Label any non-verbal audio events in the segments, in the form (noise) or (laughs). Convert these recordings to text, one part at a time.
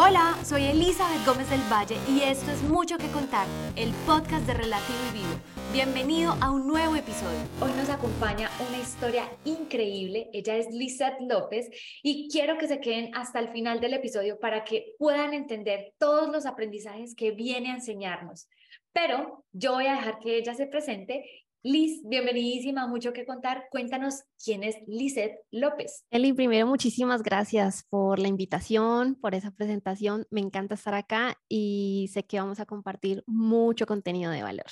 Hola, soy Elizabeth Gómez del Valle y esto es Mucho que Contar, el podcast de Relativo y Vivo. Bienvenido a un nuevo episodio. Hoy nos acompaña una historia increíble. Ella es Lizeth López y quiero que se queden hasta el final del episodio para que puedan entender todos los aprendizajes que viene a enseñarnos. Pero yo voy a dejar que ella se presente Liz, bienvenidísima, mucho que contar. Cuéntanos quién es Lizeth López. Eli, primero muchísimas gracias por la invitación, por esa presentación. Me encanta estar acá y sé que vamos a compartir mucho contenido de valor.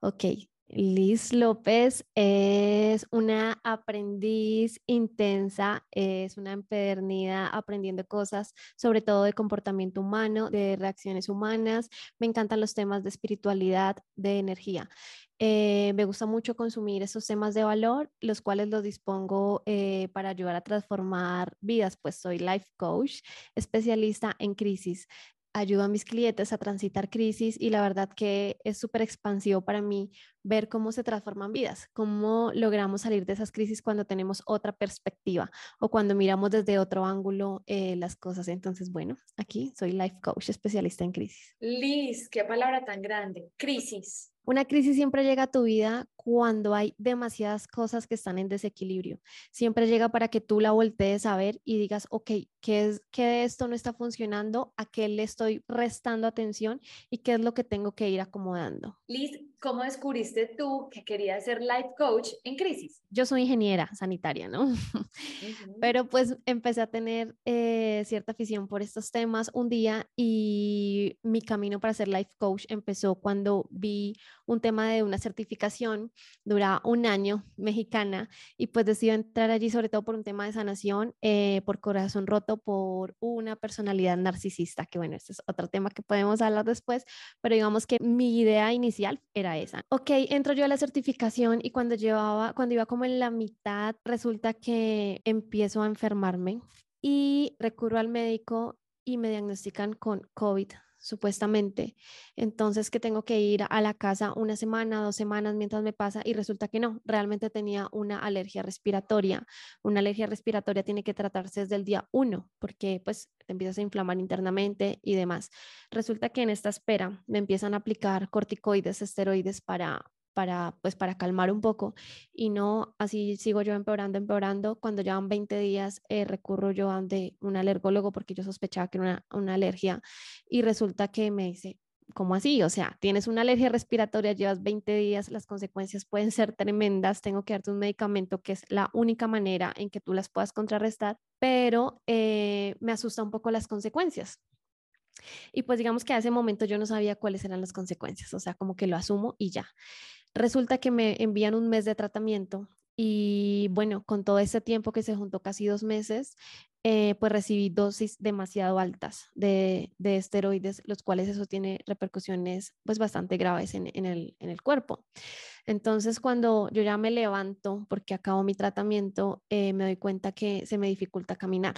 Ok, Liz López es una aprendiz intensa, es una empedernida aprendiendo cosas, sobre todo de comportamiento humano, de reacciones humanas. Me encantan los temas de espiritualidad, de energía. Eh, me gusta mucho consumir esos temas de valor, los cuales los dispongo eh, para ayudar a transformar vidas, pues soy life coach, especialista en crisis ayudo a mis clientes a transitar crisis y la verdad que es súper expansivo para mí ver cómo se transforman vidas, cómo logramos salir de esas crisis cuando tenemos otra perspectiva o cuando miramos desde otro ángulo eh, las cosas. Entonces, bueno, aquí soy life coach especialista en crisis. Liz, qué palabra tan grande, crisis. Una crisis siempre llega a tu vida cuando hay demasiadas cosas que están en desequilibrio. Siempre llega para que tú la voltees a ver y digas, ok, ¿qué, es, qué de esto no está funcionando? ¿A qué le estoy restando atención? ¿Y qué es lo que tengo que ir acomodando? Liz, ¿cómo descubriste tú que querías ser life coach en crisis? Yo soy ingeniera sanitaria, ¿no? (laughs) Pero pues empecé a tener eh, cierta afición por estos temas un día y mi camino para ser life coach empezó cuando vi un tema de una certificación, dura un año, mexicana, y pues decidí entrar allí sobre todo por un tema de sanación, eh, por corazón roto, por una personalidad narcisista, que bueno, este es otro tema que podemos hablar después, pero digamos que mi idea inicial era esa. Ok, entro yo a la certificación y cuando llevaba, cuando iba como en la mitad, resulta que empiezo a enfermarme y recurro al médico y me diagnostican con COVID supuestamente. Entonces que tengo que ir a la casa una semana, dos semanas mientras me pasa y resulta que no, realmente tenía una alergia respiratoria. Una alergia respiratoria tiene que tratarse desde el día uno porque pues te empiezas a inflamar internamente y demás. Resulta que en esta espera me empiezan a aplicar corticoides, esteroides para para, pues, para calmar un poco y no así sigo yo empeorando, empeorando. Cuando llevan 20 días eh, recurro yo a un alergólogo porque yo sospechaba que era una, una alergia y resulta que me dice, ¿cómo así? O sea, tienes una alergia respiratoria, llevas 20 días, las consecuencias pueden ser tremendas, tengo que darte un medicamento que es la única manera en que tú las puedas contrarrestar, pero eh, me asusta un poco las consecuencias. Y pues digamos que a ese momento yo no sabía cuáles eran las consecuencias, o sea, como que lo asumo y ya. Resulta que me envían un mes de tratamiento y bueno, con todo ese tiempo que se juntó casi dos meses, eh, pues recibí dosis demasiado altas de, esteroides, los cuales eso tiene repercusiones pues bastante graves en, el, en el, cuerpo. Entonces, cuando yo ya me levanto porque acabo mi tratamiento, eh, me doy cuenta que se me dificulta caminar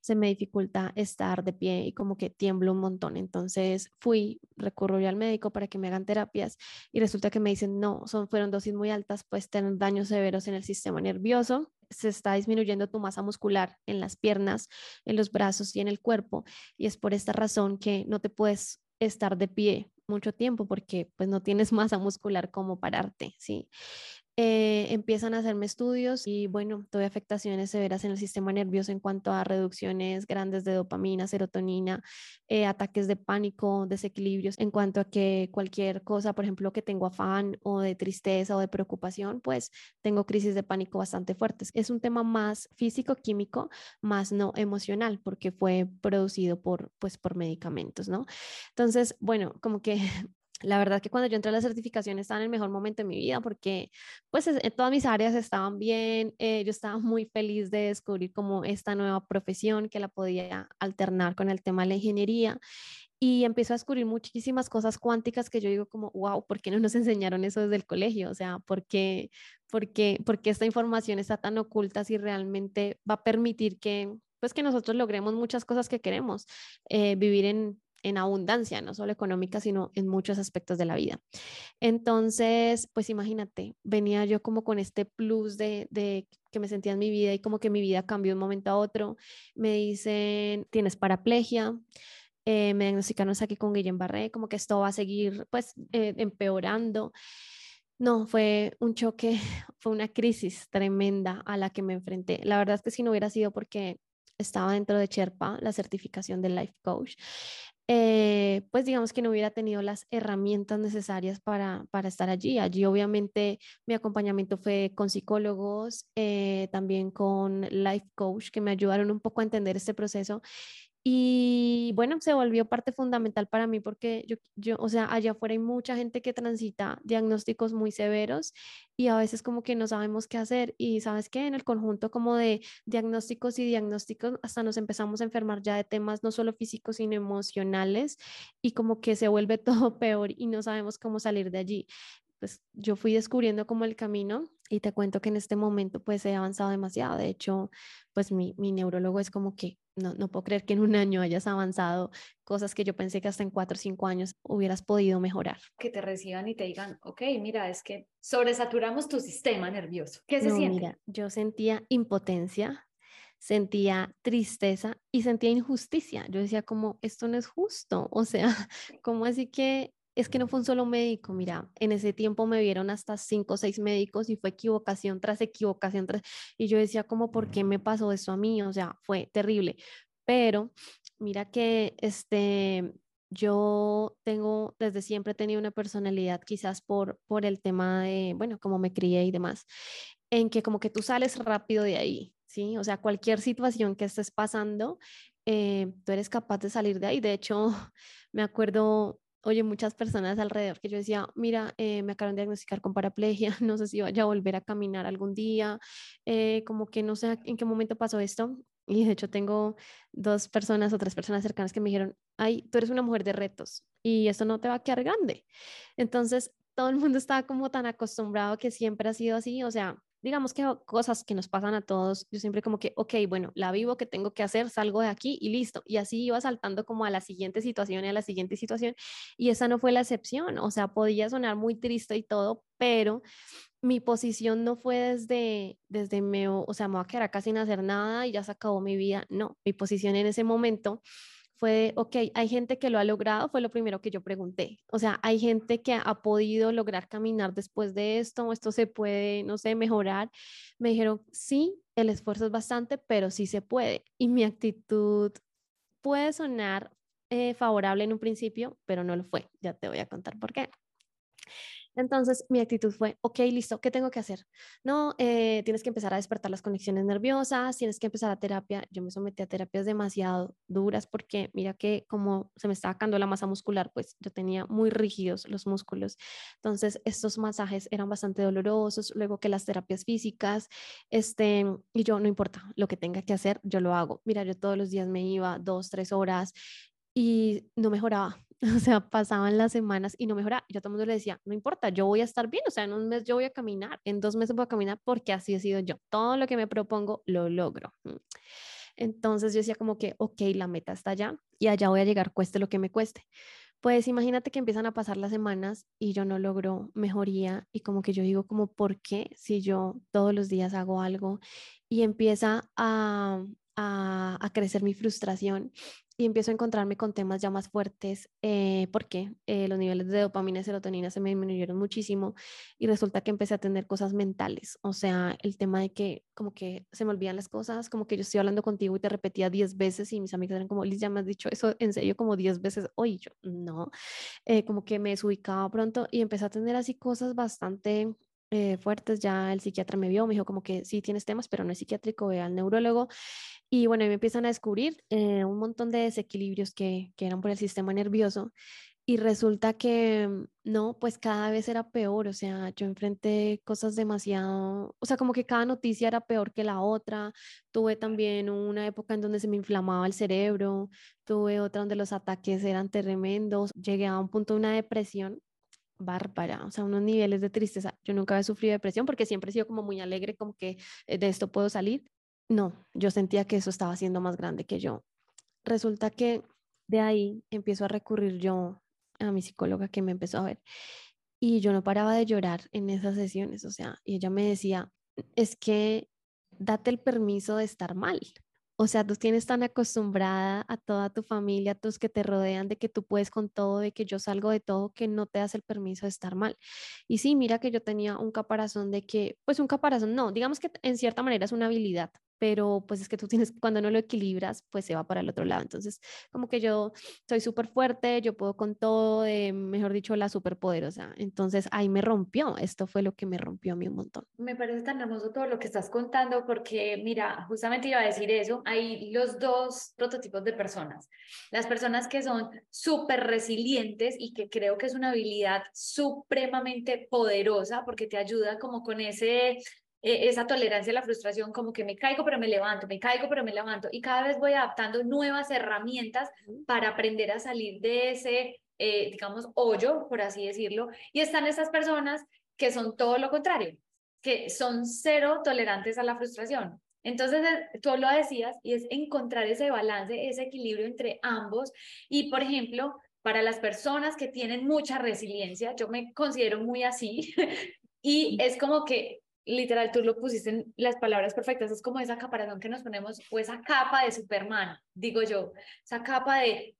se me dificulta estar de pie y como que tiemblo un montón. Entonces fui, recurro yo al médico para que me hagan terapias y resulta que me dicen, no, son, fueron dosis muy altas, pues tener daños severos en el sistema nervioso, se está disminuyendo tu masa muscular en las piernas, en los brazos y en el cuerpo y es por esta razón que no te puedes estar de pie mucho tiempo porque pues no tienes (laughs) masa muscular como pararte, ¿sí? Eh, empiezan a hacerme estudios y bueno, tuve afectaciones severas en el sistema nervioso en cuanto a reducciones grandes de dopamina, serotonina, eh, ataques de pánico, desequilibrios, en cuanto a que cualquier cosa, por ejemplo, que tengo afán o de tristeza o de preocupación, pues tengo crisis de pánico bastante fuertes. Es un tema más físico, químico, más no emocional, porque fue producido por, pues, por medicamentos, ¿no? Entonces, bueno, como que (laughs) la verdad que cuando yo entré a la certificación estaba en el mejor momento de mi vida porque pues en todas mis áreas estaban bien, eh, yo estaba muy feliz de descubrir como esta nueva profesión que la podía alternar con el tema de la ingeniería y empiezo a descubrir muchísimas cosas cuánticas que yo digo como, wow, ¿por qué no nos enseñaron eso desde el colegio? O sea, ¿por qué, por qué, por qué esta información está tan oculta si realmente va a permitir que, pues que nosotros logremos muchas cosas que queremos, eh, vivir en, en abundancia, no solo económica, sino en muchos aspectos de la vida. Entonces, pues imagínate, venía yo como con este plus de, que me sentía en mi vida y como que mi vida cambió de un momento a otro. Me dicen, tienes paraplegia. Eh, me diagnosticaron aquí con Guillén Barré, como que esto va a seguir pues eh, empeorando. No, fue un choque, (laughs) fue una crisis tremenda a la que me enfrenté. La verdad es que si no hubiera sido porque estaba dentro de Sherpa, la certificación de Life Coach, eh, pues digamos que no hubiera tenido las herramientas necesarias para, para estar allí. Allí obviamente mi acompañamiento fue con psicólogos, eh, también con Life Coach, que me ayudaron un poco a entender este proceso y bueno, se volvió parte fundamental para mí porque yo, yo, o sea, allá afuera hay mucha gente que transita diagnósticos muy severos y a veces como que no sabemos qué hacer y sabes que en el conjunto como de diagnósticos y diagnósticos hasta nos empezamos a enfermar ya de temas no solo físicos sino emocionales y como que se vuelve (laughs) todo peor y no sabemos cómo salir de allí. Pues yo fui descubriendo como el camino y te cuento que en este momento pues he avanzado demasiado. De hecho, pues mi, mi neurólogo es como que no, no puedo creer que en un año hayas avanzado cosas que yo pensé que hasta en cuatro o cinco años hubieras podido mejorar. Que te reciban y te digan, ok, mira, es que sobresaturamos tu sistema nervioso. ¿Qué se siente? Mira, yo sentía impotencia, sentía tristeza y sentía injusticia. Yo decía como, esto no es justo. O sea, (laughs) como así que es que no fue un solo médico, mira, en ese tiempo me vieron hasta cinco o seis médicos y fue equivocación tras equivocación tras, y yo decía como, ¿por qué me pasó eso a mí? O sea, fue terrible. Pero mira que este, yo tengo, desde siempre he tenido una personalidad quizás por, por el tema de, bueno, como me crié y demás, en que como que tú sales rápido de ahí, ¿sí? O sea, cualquier situación que estés pasando, eh, tú eres capaz de salir de ahí. De hecho, (laughs) me acuerdo oye, muchas personas alrededor que yo decía, mira, eh, me acaban de diagnosticar con paraplegia, (laughs) no sé si vaya a volver a caminar algún día, eh, como que no sé en qué momento pasó esto. Y de hecho tengo dos personas o tres personas cercanas que me dijeron, ay, tú eres una mujer de retos y esto no te va a quedar grande. Entonces, todo el mundo estaba como tan acostumbrado que siempre ha sido así, o sea, digamos que cosas que nos pasan a todos, yo siempre como que, ok, bueno, la vivo, que tengo que hacer? Salgo de aquí y listo. Y así iba saltando como a la siguiente situación y a la siguiente situación. Y esa no fue la excepción, o sea, podía sonar muy triste y todo, pero mi posición no fue desde, desde me, o sea, me voy a quedar acá sin hacer nada y ya se acabó mi vida. No, mi posición en ese momento fue, ok, hay gente que lo ha logrado, fue lo primero que yo pregunté. O sea, hay gente que ha podido lograr caminar después de esto, esto se puede, no sé, mejorar. Me dijeron, sí, el esfuerzo es bastante, pero sí se puede. Y mi actitud puede sonar eh, favorable en un principio, pero no lo fue. Ya te voy a contar por qué. Entonces mi actitud fue, ok, listo, ¿qué tengo que hacer? No, eh, tienes que empezar a despertar las conexiones nerviosas, tienes que empezar a terapia. Yo me sometí a terapias demasiado duras porque mira que como se me estaba sacando la masa muscular, pues yo tenía muy rígidos los músculos. Entonces estos masajes eran bastante dolorosos, luego que las terapias físicas, este, y yo no importa lo que tenga que hacer, yo lo hago. Mira, yo todos los días me iba dos, tres horas y no mejoraba (laughs) O sea, pasaban las semanas y no mejoraba. Yo a todo el mundo le decía, no importa, yo voy a estar bien. O sea, en un mes yo voy a caminar, en dos meses voy a caminar porque así he sido yo. Todo lo que me propongo lo logro. Mm. Entonces yo decía como que, ok, la meta está allá y allá voy a llegar, cueste lo que me cueste. Pues imagínate que empiezan a pasar las semanas y yo no logro mejoría y como que yo digo como, ¿por qué si yo todos los días hago algo y empieza a, a, a crecer mi frustración y empiezo a encontrarme con temas ya más fuertes eh, porque eh, los niveles de dopamina y serotonina se me disminuyeron muchísimo y resulta que empecé a tener cosas mentales, o sea, el tema de que como que se me olvidan las cosas, como que yo estoy hablando contigo y te repetía 10 veces y mis amigas eran como, Liz, ya me has dicho eso en serio como 10 veces hoy, yo no, eh, como que me desubicaba pronto y empecé a tener así cosas bastante eh, fuertes, ya el psiquiatra me vio, me dijo como que sí tienes temas, pero no es psiquiátrico, ve al neurólogo. Y bueno, me empiezan a descubrir eh, un montón de desequilibrios que, que eran por el sistema nervioso. Y resulta que no, pues cada vez era peor, o sea, yo enfrenté cosas demasiado, o sea, como que cada noticia era peor que la otra. Tuve también una época en donde se me inflamaba el cerebro, tuve otra donde los ataques eran tremendos, llegué a un punto de una depresión bárbara, o sea, unos niveles de tristeza. Yo nunca había sufrido depresión porque siempre he sido como muy alegre, como que eh, de esto puedo salir. No, yo sentía que eso estaba siendo más grande que yo. Resulta que de ahí empiezo a recurrir yo a mi psicóloga que me empezó a ver y yo no paraba de llorar en esas sesiones, o sea, y ella me decía, es que date el permiso de estar mal. O sea, tú tienes tan acostumbrada a toda tu familia, a tus que te rodean, de que tú puedes con todo, de que yo salgo de todo, que no te das el permiso de estar mal. Y sí, mira que yo tenía un caparazón de que, pues un caparazón, no, digamos que en cierta manera es una habilidad, pero pues es que tú tienes, cuando no lo equilibras, pues se va para el otro lado. Entonces, como que yo soy súper fuerte, yo puedo con todo, mejor dicho, la súper poderosa. Entonces, ahí me rompió, esto fue lo que me rompió a mí un montón. Me parece tan hermoso todo lo que estás contando, porque mira, justamente iba a decir eso, hay los dos prototipos de personas. Las personas que son súper resilientes y que creo que es una habilidad supremamente poderosa porque te ayuda como con ese e, esa tolerancia a la frustración, como que me caigo pero me levanto, me caigo pero me levanto y cada vez voy adaptando nuevas herramientas para aprender a salir de ese, eh, digamos, hoyo, por así decirlo. Y están esas personas que son todo lo contrario, que son cero tolerantes a la frustración. Entonces, eh, tú lo decías y es encontrar ese balance, ese equilibrio entre ambos. Y, por ejemplo, para las personas que tienen mucha resiliencia, yo me considero muy así, (laughs) y es como que literal, tú lo pusiste en las palabras perfectas, es como esa caparazón que nos ponemos, o esa capa de Superman, digo yo, esa capa de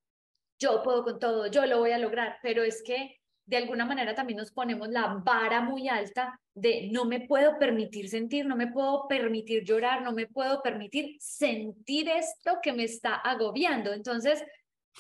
yo puedo con todo, yo lo voy a lograr, pero es que de alguna manera también nos ponemos la vara muy alta de no me puedo permitir sentir, no me puedo permitir llorar, no me puedo permitir sentir esto que me está agobiando. Entonces,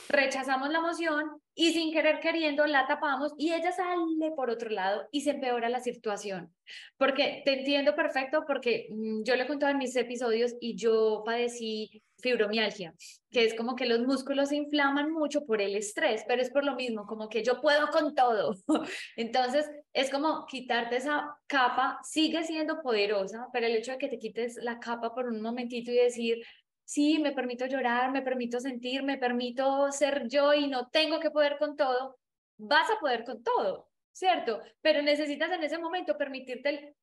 rechazamos la emoción y sin querer queriendo la tapamos y ella sale por otro lado y se empeora la situación. Porque te entiendo perfecto porque mm, yo le he contado en mis episodios y yo padecí fibromialgia, que es como que los músculos se inflaman mucho por el estrés, pero es por lo mismo, como que yo puedo con todo. (laughs) Entonces, es como quitarte esa capa, sigue siendo poderosa, pero el hecho de que te quites la capa por un momentito y decir, sí, me permito llorar, me permito sentir, me permito ser yo y no tengo que poder con todo, vas a poder con todo, ¿cierto? Pero necesitas en ese momento permitirte el,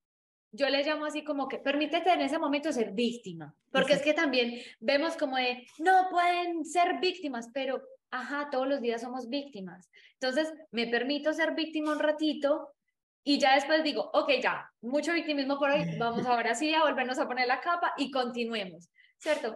yo le llamo así como que permítete en ese momento ser víctima, porque es que también vemos como de, no pueden ser víctimas, pero, ajá, todos los días somos víctimas. Entonces, me permito ser víctima un ratito y ya después digo, ok, ya, mucho victimismo por hoy, (laughs) vamos ahora sí a volvernos a poner la capa y continuemos. ¿Cierto?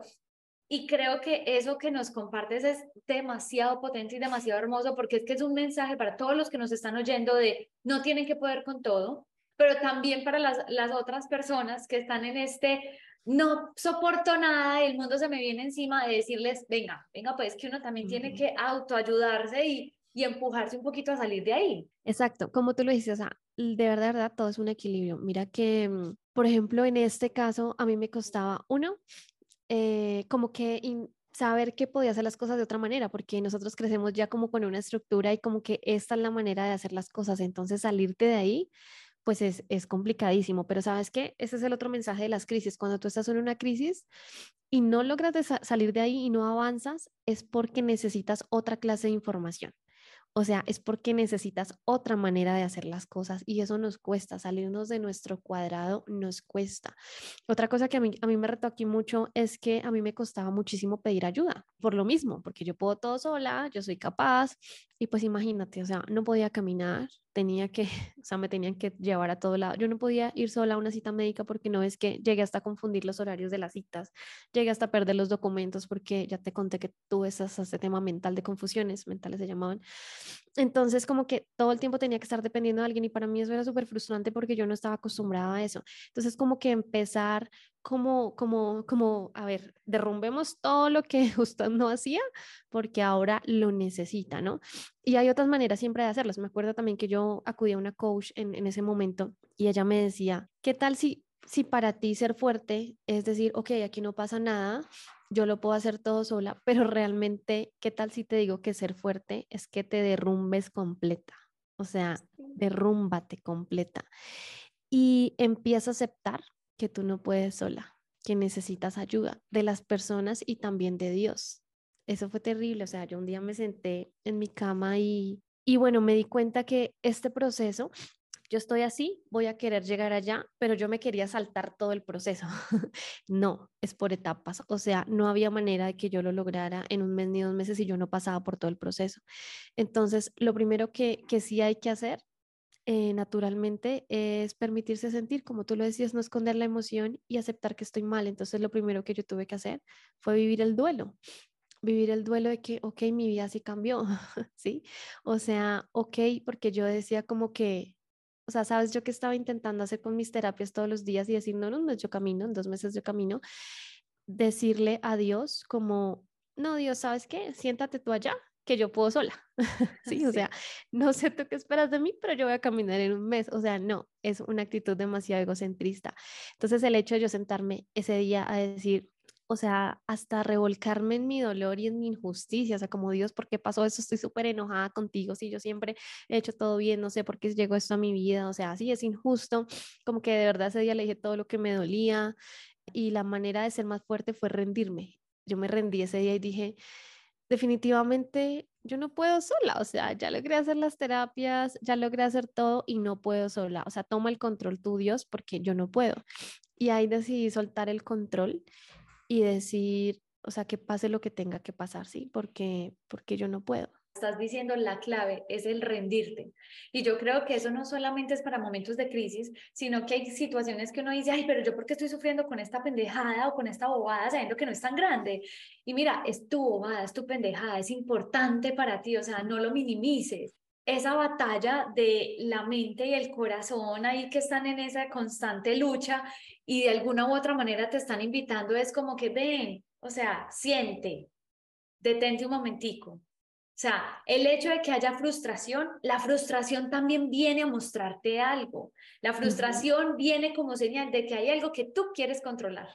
Y creo que eso que nos compartes es demasiado potente y demasiado hermoso porque es que es un mensaje para todos los que nos están oyendo de no tienen que poder con todo, pero también para las, las otras personas que están en este no soporto nada, el mundo se me viene encima de decirles, venga, venga, pues que uno también tiene que autoayudarse y, y empujarse un poquito a salir de ahí. Exacto, como tú lo dices, o sea, de verdad, de verdad, todo es un equilibrio. Mira que, mm, por ejemplo, en este caso, a mí me costaba, uno, eh, como que saber que podía hacer las cosas de otra manera, porque nosotros crecemos ya como con una estructura y como que esta es la manera de hacer las cosas, entonces salirte de ahí, pues es, es complicadísimo, pero sabes qué, ese es el otro mensaje de las crisis, cuando tú estás en una crisis y no logras salir de ahí y no avanzas, es porque necesitas otra clase de información. O sea, es porque necesitas otra manera de hacer las cosas y eso nos cuesta, salirnos de nuestro cuadrado nos cuesta. Otra cosa que a mí, a mí me retó aquí mucho es que a mí me costaba muchísimo pedir ayuda, por lo mismo, porque yo puedo todo sola, yo soy capaz y pues imagínate, o sea, no podía caminar, tenía que, (laughs) o sea, me tenían que llevar a todo lado. Yo no podía ir sola a una cita médica porque no es que llegué hasta confundir los horarios de las citas, llegué hasta perder los documentos porque ya te conté que tuve ese tema mental de confusiones, mentales se llamaban. Entonces, como que todo el tiempo tenía que estar dependiendo de alguien y para mí eso era súper frustrante porque yo no estaba acostumbrada a eso. Entonces, como que empezar como, como, como, a ver, derrumbemos todo lo que (laughs) usted no hacía porque ahora lo necesita, ¿no? Y hay otras maneras siempre de hacerlas. Me acuerdo también que yo acudí a una coach en, en ese momento y ella me decía, ¿qué tal si, si para ti ser fuerte es decir, ok, aquí no pasa nada, yo lo puedo hacer todo sola, (laughs) pero realmente, ¿qué tal si te digo que ser fuerte es que te derrumbes completa? O sea, derrúmbate completa. Y empieza a aceptar que tú no puedes sola, que necesitas ayuda de las personas y también de Dios. Eso fue terrible, o sea, yo un día me senté en mi cama y, y bueno, me di cuenta que este proceso yo estoy así, voy a querer llegar allá, pero yo me quería saltar todo el proceso. (laughs) no, es por etapas. O sea, no había manera de que yo lo lograra en un mes ni dos meses si yo no pasaba por todo el proceso. Entonces, lo primero que, que sí hay que hacer eh, naturalmente es permitirse sentir, como tú lo decías, no esconder la emoción y aceptar que estoy mal. Entonces, lo primero que yo tuve que hacer fue vivir el duelo vivir el duelo de que, ok, mi vida sí cambió, (laughs) ¿sí? O sea, ok, porque yo decía como que, o sea, sabes, yo que estaba intentando hacer con mis terapias todos los días y decir, no, un mes yo camino, en dos meses yo camino, decirle a Dios como, no, Dios, ¿sabes qué? Siéntate tú allá, que yo puedo sola. (laughs) sí, o sea, no sé tú qué esperas de mí, pero yo voy a caminar en un mes. O sea, no, es una actitud demasiado egocentrista. Entonces, el hecho de yo sentarme ese día a decir, o sea, hasta revolcarme en mi dolor y en mi injusticia, o sea, como Dios, ¿por qué pasó eso? Estoy súper enojada contigo, si yo siempre he hecho todo bien, no sé por qué llegó esto a mi vida, o sea, sí, es injusto, como que de verdad ese día le dije todo lo que me dolía y la manera de ser más fuerte fue rendirme. Yo me rendí ese día y dije, definitivamente yo no puedo sola, o sea, ya logré hacer las terapias, ya logré hacer todo y no puedo sola, o sea, toma el control tú, Dios, porque yo no puedo. Y ahí decidí soltar el control y decir, o sea, que pase lo que tenga que pasar, ¿sí? Porque, porque yo no puedo. Estás diciendo la clave es el rendirte. Y yo creo que eso no solamente es para momentos de crisis, sino que hay situaciones que uno dice, ay, pero yo por qué estoy sufriendo con esta pendejada o con esta bobada sabiendo que no es tan grande. Y mira, es tu bobada, es tu pendejada, es importante para ti, o sea, no lo minimices esa batalla de la mente y el corazón ahí que están en esa constante lucha y de alguna u otra manera te están invitando es como que ven, o sea, siente, detente un momentico. O sea, el hecho de que haya frustración, la frustración también viene a mostrarte algo. La frustración viene como señal de que hay algo que tú quieres controlar.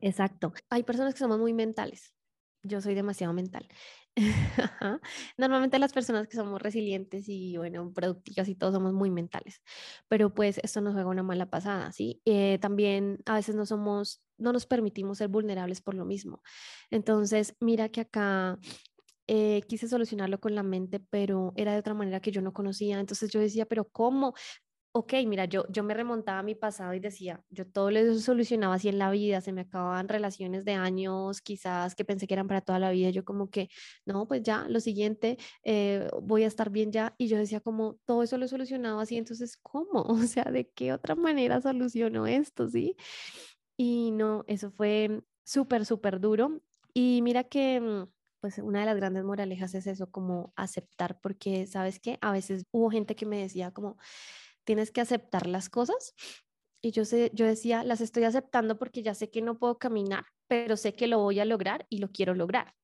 Exacto. Hay personas que somos muy mentales. Yo soy demasiado mental. (laughs) Normalmente las personas que somos resilientes y, bueno, productivas y todos somos muy mentales, pero pues esto nos juega una mala pasada, ¿sí? Eh, también a veces no somos, no nos permitimos ser vulnerables por lo mismo. Entonces, mira que acá eh, quise solucionarlo con la mente, pero era de otra manera que yo no conocía. Entonces yo decía, pero ¿cómo? ok, mira, yo, yo me remontaba a mi pasado y decía, yo todo lo solucionaba así en la vida, se me acababan relaciones de años quizás que pensé que eran para toda la vida, yo como que, no, pues ya, lo siguiente, eh, voy a estar bien ya, y yo decía como, todo eso lo solucionaba así, entonces, ¿cómo? (laughs) O sea, ¿de qué otra manera soluciono esto, sí? Y no, eso fue súper, súper duro. Y mira que mm, pues una de las grandes moralejas es eso, como aceptar, porque sabes que a veces hubo gente que me decía como, tienes que aceptar las cosas. Y yo, sé, yo decía, las estoy aceptando porque ya sé que no puedo caminar, pero sé que lo voy a lograr y lo quiero lograr.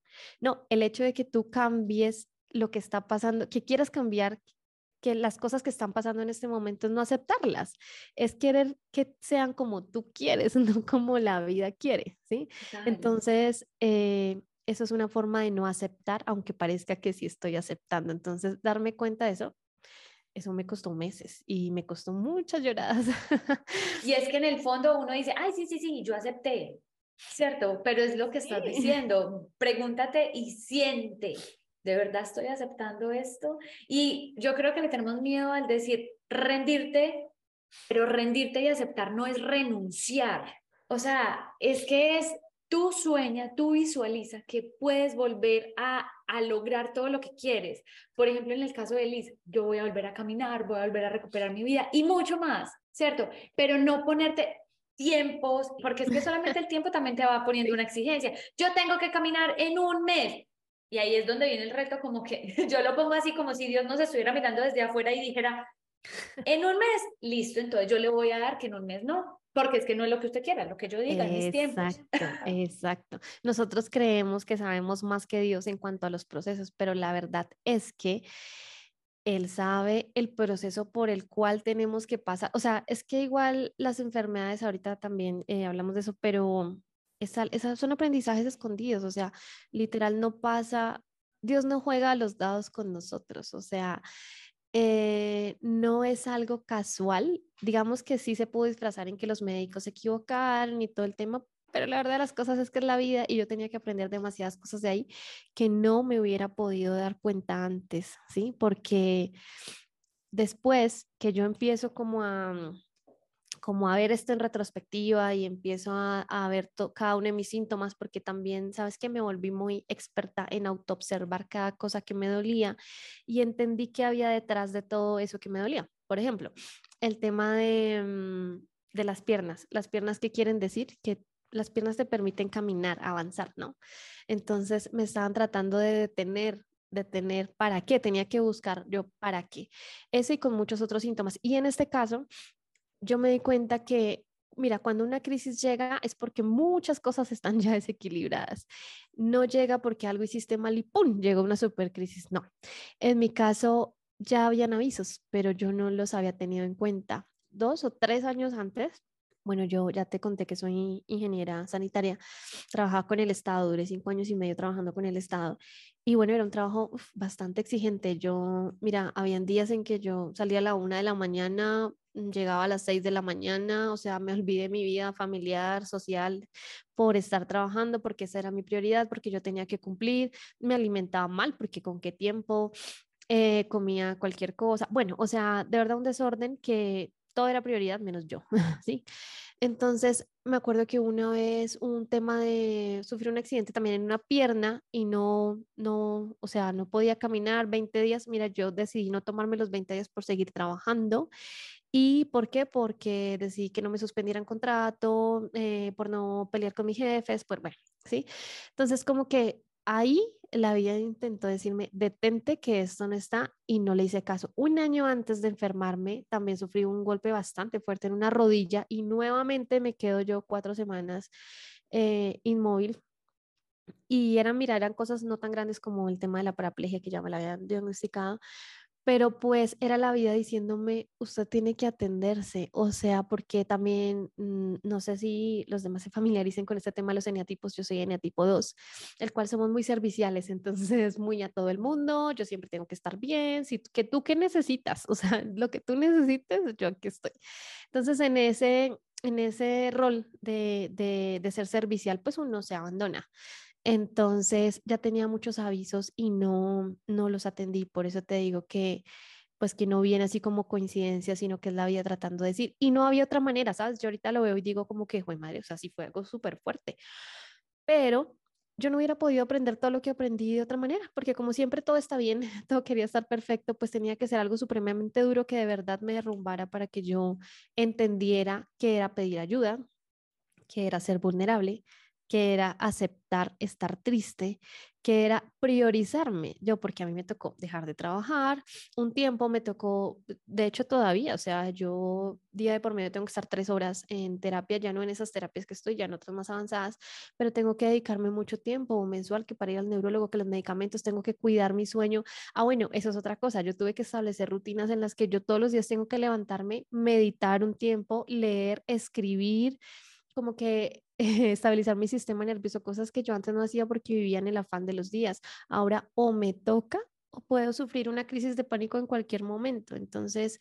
No, el hecho de que tú cambies lo que está pasando, que quieras cambiar, que las cosas que están pasando en este momento es no aceptarlas, es querer que sean como tú quieres, (laughs) no como la vida quiere, ¿sí? Entonces, eh, eso es una forma de no aceptar, aunque parezca que sí estoy aceptando. Entonces, darme cuenta de eso eso me costó meses y me costó muchas lloradas. (laughs) Y es que en el fondo uno dice, ay, sí, sí, sí, yo acepté, ¿cierto? Pero es lo que estás diciendo. Pregúntate y siente, ¿de verdad estoy aceptando esto? Y yo creo que le tenemos miedo al decir rendirte, pero rendirte y aceptar no es renunciar. O sea, es que es tú sueña, tú visualiza que puedes volver a, a, lograr todo lo que quieres. Por ejemplo, en el caso de Liz, yo voy a volver a caminar, voy a volver a recuperar mi vida y mucho más, ¿cierto? Pero no ponerte tiempos, porque es que solamente el tiempo también te va poniendo una exigencia. Yo tengo que caminar en un mes. Y ahí es donde viene el reto, como que (laughs) yo lo pongo así como si Dios nos estuviera mirando desde afuera y dijera, en un mes, listo, entonces yo le voy a dar que en un mes no, porque es que no es lo que usted quiera, lo que yo diga en mis tiempos. Exacto, exacto. Nosotros creemos que sabemos más que Dios en cuanto a los procesos, pero la verdad es que Él sabe el proceso por el cual tenemos que pasar. O sea, es que igual las enfermedades, ahorita también eh, hablamos de eso, pero esas son aprendizajes escondidos, o sea, literal no pasa, Dios no juega a los dados con nosotros, o sea, eh, no es algo casual. Digamos que sí se pudo disfrazar en que los médicos se equivocaron y todo el tema, pero la verdad de las cosas es que es la vida y yo tenía que aprender demasiadas cosas de ahí que no me hubiera podido dar cuenta antes, ¿sí? Porque después que yo empiezo como a como a ver esto en retrospectiva y empiezo a, ver cada uno de mis síntomas, porque también, sabes que me volví muy experta en autoobservar cada cosa que me dolía y entendí que había detrás de todo eso que me dolía. Por ejemplo, el tema de, mm, de las piernas, las piernas que quieren decir que las piernas te permiten caminar, avanzar, ¿no? Entonces me estaban tratando de detener detener para qué, tenía que buscar yo para qué. Ese y con muchos otros síntomas. Y en este caso, yo me di cuenta que, mira, cuando una crisis llega es porque muchas cosas están (laughs) ya desequilibradas. No llega porque algo hiciste mal y ¡pum! llegó una supercrisis. No. En mi caso ya habían avisos, pero yo no los había tenido en cuenta. Dos o tres años antes, bueno, yo ya te conté que soy ingeniera sanitaria, trabajaba con el Estado, duré cinco años y medio trabajando con el Estado. Y bueno, era un trabajo bastante exigente. Yo, mira, habían días en que yo salía a la una de la mañana, Mm, llegaba a las 6 de la mañana, o sea, me olvidé mi vida familiar, social, por estar trabajando, porque esa era mi prioridad, porque yo tenía que cumplir, me alimentaba mal, porque con qué tiempo eh, comía cualquier cosa. Bueno, o sea, de verdad un desorden que todo era prioridad menos yo, (laughs) ¿sí? Entonces, me acuerdo que una vez un tema de sufrir un accidente también en una pierna y no, no, o sea, no podía caminar 20 días. Mira, yo decidí no tomarme los 20 días por seguir trabajando ¿Y por qué? Porque decidí que no me suspendieran contrato, eh, por no pelear con mis jefes, pues bueno, ¿sí? Entonces, como que ahí la vida intentó decirme, detente que esto no está y no le hice caso. Un año antes de enfermarme, también sufrí un golpe bastante fuerte en una rodilla y nuevamente me quedo yo cuatro semanas eh, inmóvil. Y eran, mira, eran cosas no tan grandes como el tema de la paraplegia que ya me la habían diagnosticado, pero pues era la vida diciéndome, usted tiene que atenderse, o sea, porque también, mm, no sé si los demás se familiaricen con este tema de los eneatipos, yo soy eneatipo 2, el cual somos muy serviciales, entonces muy a todo el mundo, yo siempre tengo que estar bien, si que tú qué necesitas, o sea, (laughs) lo que tú necesites, yo aquí estoy. Entonces en ese, en ese rol de, de, de ser servicial, pues uno se abandona. Entonces ya tenía muchos avisos y no, no los atendí. Por eso te digo que pues que no viene así como coincidencia, sino que es la vida tratando de decir. Y no había otra manera, ¿sabes? Yo ahorita lo veo y digo como que, fue madre, o sea, sí fue algo súper fuerte. Pero yo no hubiera podido aprender todo lo que aprendí de otra manera, porque como siempre todo está bien, (laughs) todo quería estar perfecto, pues tenía que ser algo supremamente duro que de verdad me derrumbara para que yo entendiera que era pedir ayuda, que era ser vulnerable, que era aceptar estar triste, que era priorizarme. Yo, porque a mí me tocó dejar de trabajar, un tiempo me tocó, de hecho todavía, o sea, yo día de por medio tengo que estar tres horas en terapia, ya no en esas terapias que estoy, ya en otras más avanzadas, pero tengo que dedicarme mucho tiempo mensual que para ir al neurólogo, que los medicamentos, tengo que cuidar mi sueño. Ah, bueno, eso es otra cosa. Yo tuve que establecer rutinas en las que yo todos los días tengo que levantarme, meditar un tiempo, leer, escribir como que estabilizar mi sistema nervioso, cosas que yo antes no hacía porque vivía en el afán de los días. Ahora o me toca o puedo sufrir una crisis de pánico en cualquier momento. Entonces,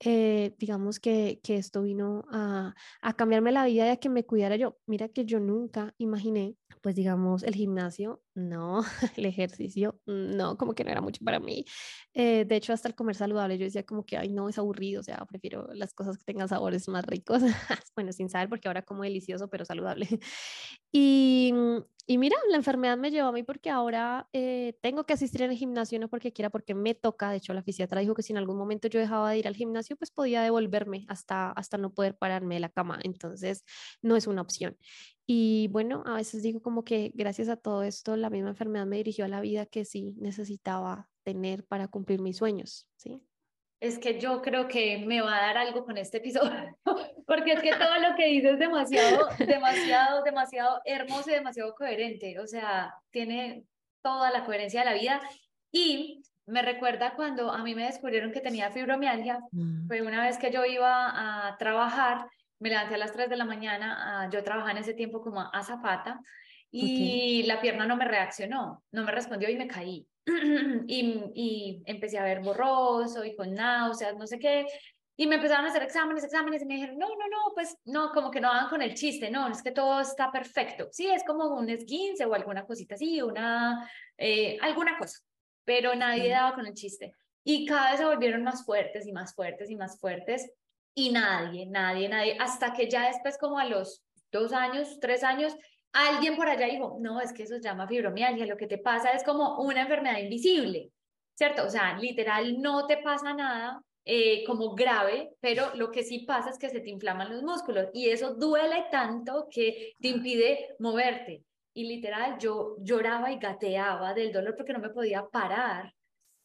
eh, digamos que, que, esto vino a, a, cambiarme la vida y a que me cuidara yo. Mira que yo nunca imaginé, pues digamos, el gimnasio, no, (laughs) el ejercicio, no, como que no era mucho para mí. Eh, de hecho, hasta el comer saludable, yo decía como que, ay, no, es aburrido, o sea, prefiero las cosas que tengan sabores más ricos. (laughs) bueno, sin saber, porque ahora como delicioso, pero saludable. (laughs) Y, y mira, la enfermedad me llevó a mí porque ahora eh, tengo que asistir el gimnasio, no porque quiera, porque me toca. De hecho, la fisiatra dijo que si en algún momento yo dejaba de ir al gimnasio, pues podía devolverme hasta, hasta no poder pararme de la cama. Entonces, no es una opción. Y bueno, a veces digo como que gracias a todo esto, la misma enfermedad me dirigió a la vida que sí necesitaba tener para cumplir mis sueños, ¿sí? es que yo creo que me va a dar algo con este episodio, (laughs) porque es que todo lo que dices es demasiado, demasiado, demasiado hermoso y demasiado coherente, o sea, tiene toda la coherencia de la vida y me recuerda cuando a mí me descubrieron que tenía fibromialgia, mm. fue una vez que yo iba a trabajar, me levanté a las 3 de la mañana, yo trabajaba en ese tiempo como azafata y la pierna no me reaccionó, no me respondió y me caí. (clears throat) y, y, empecé a ver borroso y con náuseas, no sé qué. Y me empezaron a hacer exámenes, exámenes, y me dijeron, no, no, no, pues no, como que no hagan con el chiste, no, es que todo está perfecto. Sí, es como un esguince o alguna cosita así, una, eh, alguna cosa, pero nadie daba con el chiste. y cada vez se volvieron más fuertes y más fuertes y más fuertes y nadie, nadie, nadie, hasta que ya después como a los dos años, tres años, alguien por allá dijo, no, es que eso se llama fibromialgia, lo que te pasa es como una enfermedad invisible, ¿cierto? O sea, literal no te pasa nada, eh, como grave, pero lo que sí pasa es que se te inflaman los músculos y eso duele tanto que te impide moverte. Y literal, yo lloraba y gateaba del dolor porque no me podía parar.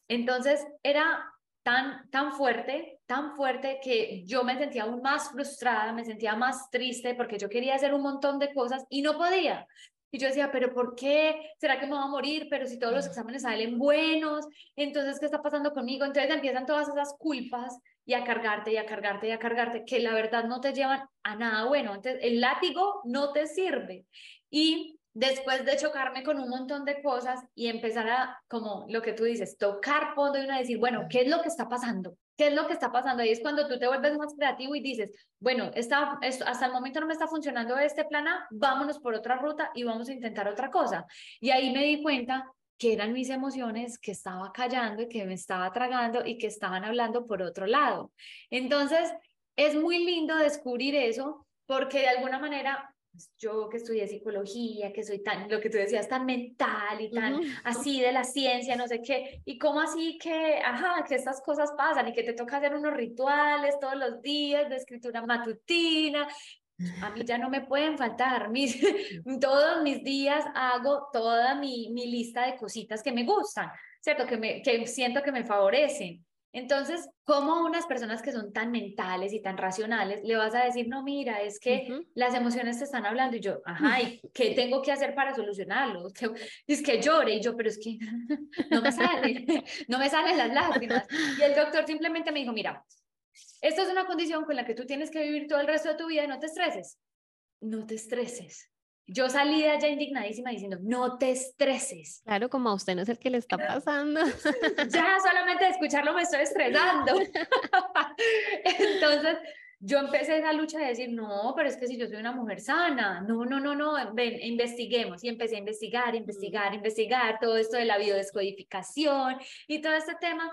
Entonces era tan, tan fuerte, tan fuerte que yo me sentía aún más frustrada, me sentía más triste porque yo quería hacer un montón de cosas y no podía. Y yo decía, pero ¿por qué? ¿Será que me voy a morir? Pero si todos los exámenes salen buenos, entonces, ¿qué está pasando conmigo? Entonces empiezan todas esas culpas y a cargarte y a cargarte y a cargarte, que la verdad no te llevan a nada bueno. Entonces, el látigo no te sirve. Y después de chocarme con un montón de cosas y empezar a, como lo que tú dices, tocar fondo y una decir, bueno, ¿qué es lo que está pasando? ¿Qué es lo que está pasando? Ahí es cuando tú te vuelves más creativo y dices, bueno, está, hasta el momento no me está funcionando este plan A, vámonos por otra ruta y vamos a intentar otra cosa. Y ahí me di cuenta que eran mis emociones que estaba callando y que me estaba tragando y que estaban hablando por otro lado. Entonces, es muy lindo descubrir eso porque de alguna manera pues, yo que estudié psicología, que soy tan, lo que tú decías, tan mental y tan así de la ciencia, no sé qué, y cómo así que, ajá, que estas cosas pasan y que te toca hacer unos rituales todos los días de escritura matutina. A mí ya no me pueden faltar, mis, (laughs) (laughs) todos mis días hago toda mi, mi lista de cositas que me gustan, ¿cierto? Que, me, que siento que me favorecen. Entonces, ¿cómo unas personas que son tan mentales y tan racionales le vas a decir, no, mira, es que las emociones te están hablando y yo, ajá, ¿y (laughs) qué tengo que hacer para solucionarlo? Es que llore y yo, pero es que (laughs) no me salen, (laughs) no me salen las lágrimas. Y el doctor simplemente me dijo, mira, esta es una condición con la que tú tienes que vivir todo el resto de tu vida y no te estreses. No te estreses. Yo salí de allá indignadísima diciendo, no te estreses. Claro, como a usted no es el que le está pasando. (laughs) ya solamente de escucharlo me estoy estresando. (laughs) Entonces, yo empecé esa lucha de decir, no, pero es que si yo soy una mujer sana, no, no, no, no, ven, investiguemos. Y empecé a investigar, investigar, investigar todo esto de la biodescodificación y todo este tema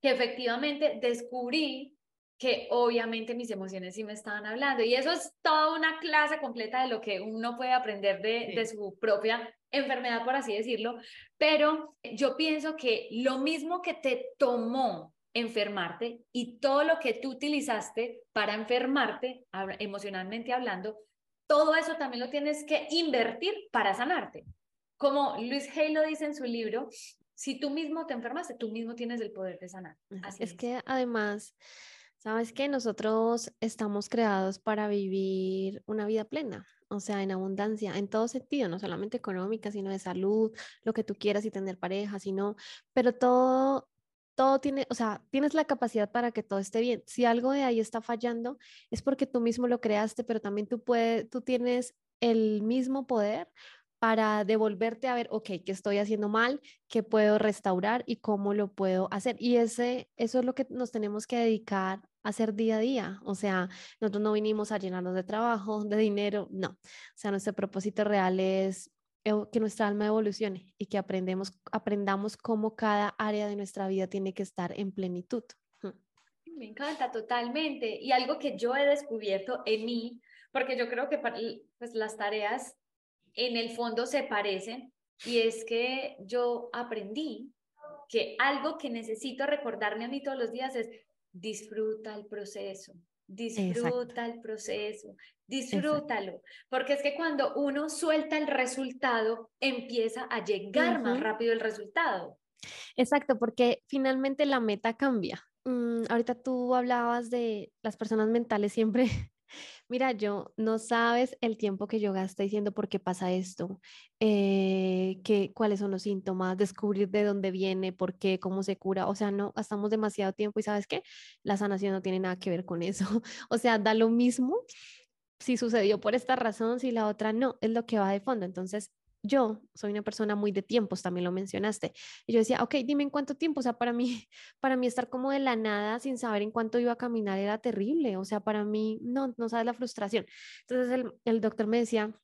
que efectivamente descubrí que obviamente mis emociones sí me estaban hablando. Y eso es toda una clase completa de lo que uno puede aprender de, de, su propia enfermedad, por así decirlo. Pero yo pienso que lo mismo que te tomó enfermarte y todo lo que tú utilizaste para enfermarte, emocionalmente hablando, todo eso también lo tienes que invertir para sanarte. Como Luis Hay lo dice en su libro, si tú mismo te enfermaste, tú mismo tienes el poder de sanar. Así es, es. que además Sabes que nosotros estamos creados para vivir una vida plena, o sea, en abundancia, en todo sentido, no solamente económica, sino de salud, lo que tú quieras y tener pareja, sino, pero todo, todo tiene, o sea, tienes la capacidad para que todo esté bien. Si algo de ahí está fallando, es porque tú mismo lo creaste, pero también tú puedes, tú tienes el mismo poder para devolverte a ver, ok, ¿qué estoy haciendo mal? ¿Qué puedo restaurar y cómo lo puedo hacer? Y ese, eso es lo que nos tenemos que dedicar a hacer día a día. O sea, nosotros no vinimos a llenarnos de trabajo, (laughs) de dinero, no. O sea, nuestro propósito real es que nuestra alma evolucione y que aprendemos, aprendamos cómo cada área de nuestra vida tiene que estar en plenitud. Me encanta totalmente. Y algo que yo he descubierto en mí, porque yo creo que pues, las tareas en el fondo se parecen y es que yo aprendí que algo que necesito recordarme a mí todos los días es disfruta el proceso, disfruta el proceso, disfrútalo, porque es que cuando uno suelta el resultado, empieza a llegar más rápido el resultado. Exacto, porque finalmente la meta cambia. Mm, ahorita tú hablabas de las personas mentales siempre Mira, yo no sabes el tiempo que yo gasté diciendo por qué pasa esto, eh, cuáles son los síntomas, descubrir de dónde viene, por qué, cómo se cura. O sea, no gastamos demasiado tiempo y sabes qué, la sanación no tiene nada que ver con eso. (laughs) O sea, da lo mismo si sucedió por esta razón, si la otra no, es lo que va de fondo. Entonces, yo soy una persona muy de tiempos, también lo mencionaste. Y yo decía, ok, dime en cuánto tiempo. O sea, para mí, (laughs) para mí estar como de la nada sin saber en cuánto iba a caminar era terrible. O sea, para mí, no, no sabes la frustración. Entonces el, el doctor me decía,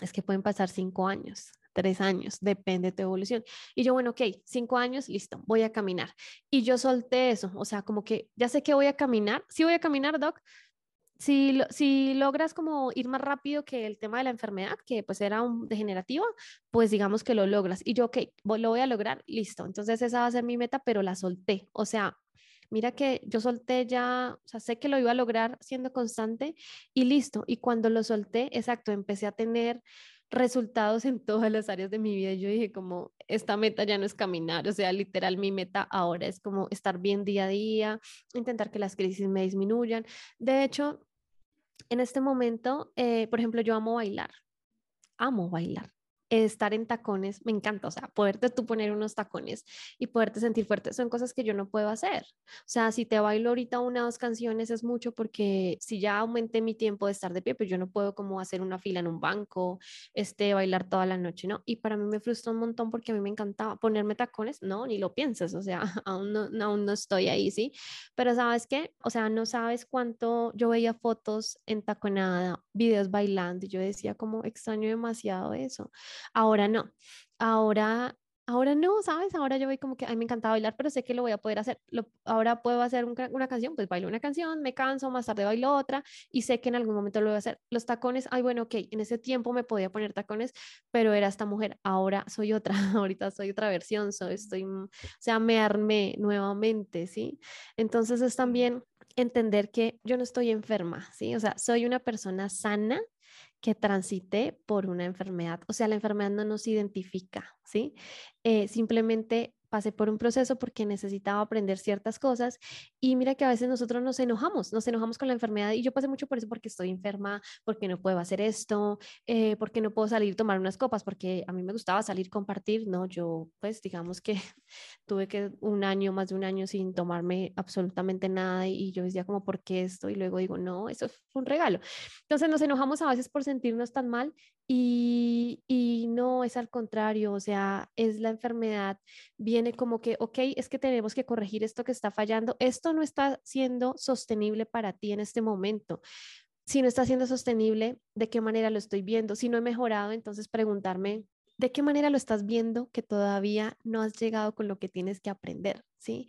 es que pueden pasar cinco años. tres años, depende de tu evolución. Y yo, bueno, ok, cinco años, listo, voy a caminar. Y yo solté eso, o sea, como que ya sé que voy a caminar, sí voy a caminar, Doc, si, si, logras como ir más rápido que el tema de la enfermedad, que pues era un degenerativo, pues digamos que lo logras. Y yo, ok, lo voy a lograr, listo. Entonces esa va a ser mi meta, pero la solté. O sea, mira que yo solté ya, o sea, sé que lo iba a lograr siendo constante y listo. Y cuando lo solté, exacto, empecé a tener resultados en todas las áreas de mi vida. Yo dije como, esta meta ya no es caminar, o sea, literal mi meta ahora es como estar bien día a día, intentar que las crisis me disminuyan. De hecho, en este momento, eh, por ejemplo, yo amo bailar, amo bailar estar en tacones, me encanta, o sea, poderte tú poner unos tacones y poderte sentir fuerte, son cosas que yo no puedo hacer. O sea, si te bailo ahorita una o dos canciones es mucho porque si ya aumenté mi tiempo de estar de pie, pues yo no puedo como hacer una fila en un banco, este, bailar toda la noche, ¿no? Y para mí me frustra un montón porque a mí me encantaba ponerme tacones, no, ni lo piensas, o sea, (laughs) aún no, aún no estoy ahí, ¿sí? Pero sabes qué, o sea, no sabes cuánto yo veía fotos en taconada, videos bailando y yo decía como extraño demasiado eso. Ahora no. Ahora, ahora no, ¿sabes? Ahora yo voy como que, a mí me encanta bailar, pero sé que lo voy a poder hacer. ahora puedo hacer una canción, pues bailo una canción, me canso, más tarde bailo otra y sé que en algún momento lo voy a hacer. Los tacones, ay, bueno, ok, en ese tiempo me podía poner tacones, pero era esta mujer. Ahora soy otra, (laughs) ahorita soy otra versión, soy, estoy, o sea, me armé nuevamente, ¿sí? Entonces es también entender que yo no estoy enferma, ¿sí? O sea, soy una persona sana que transité por una enfermedad. O sea, la enfermedad no nos identifica, ¿sí? Eh, simplemente pasé por un proceso porque necesitaba aprender ciertas cosas y mira que a veces nosotros nos enojamos, nos enojamos con la enfermedad y yo pasé mucho por eso porque estoy enferma, porque no puedo hacer esto, eh, porque no puedo salir a tomar unas copas, porque a mí me gustaba salir compartir, ¿no? Yo pues digamos que (laughs) tuve que un año, más de un año sin tomarme absolutamente nada y yo decía como, ¿por qué esto? Y luego digo, no, eso fue un regalo. Entonces nos enojamos a veces por sentirnos tan mal y, no es al contrario, o sea, es la enfermedad, viene como que, ok, es que tenemos que corregir esto que está fallando, esto no está siendo sostenible para ti en este momento. Si no está siendo sostenible, ¿de qué manera lo estoy viendo? Si no he mejorado, entonces preguntarme, ¿de qué manera lo estás viendo que todavía no has llegado con lo que tienes que aprender? ¿Sí?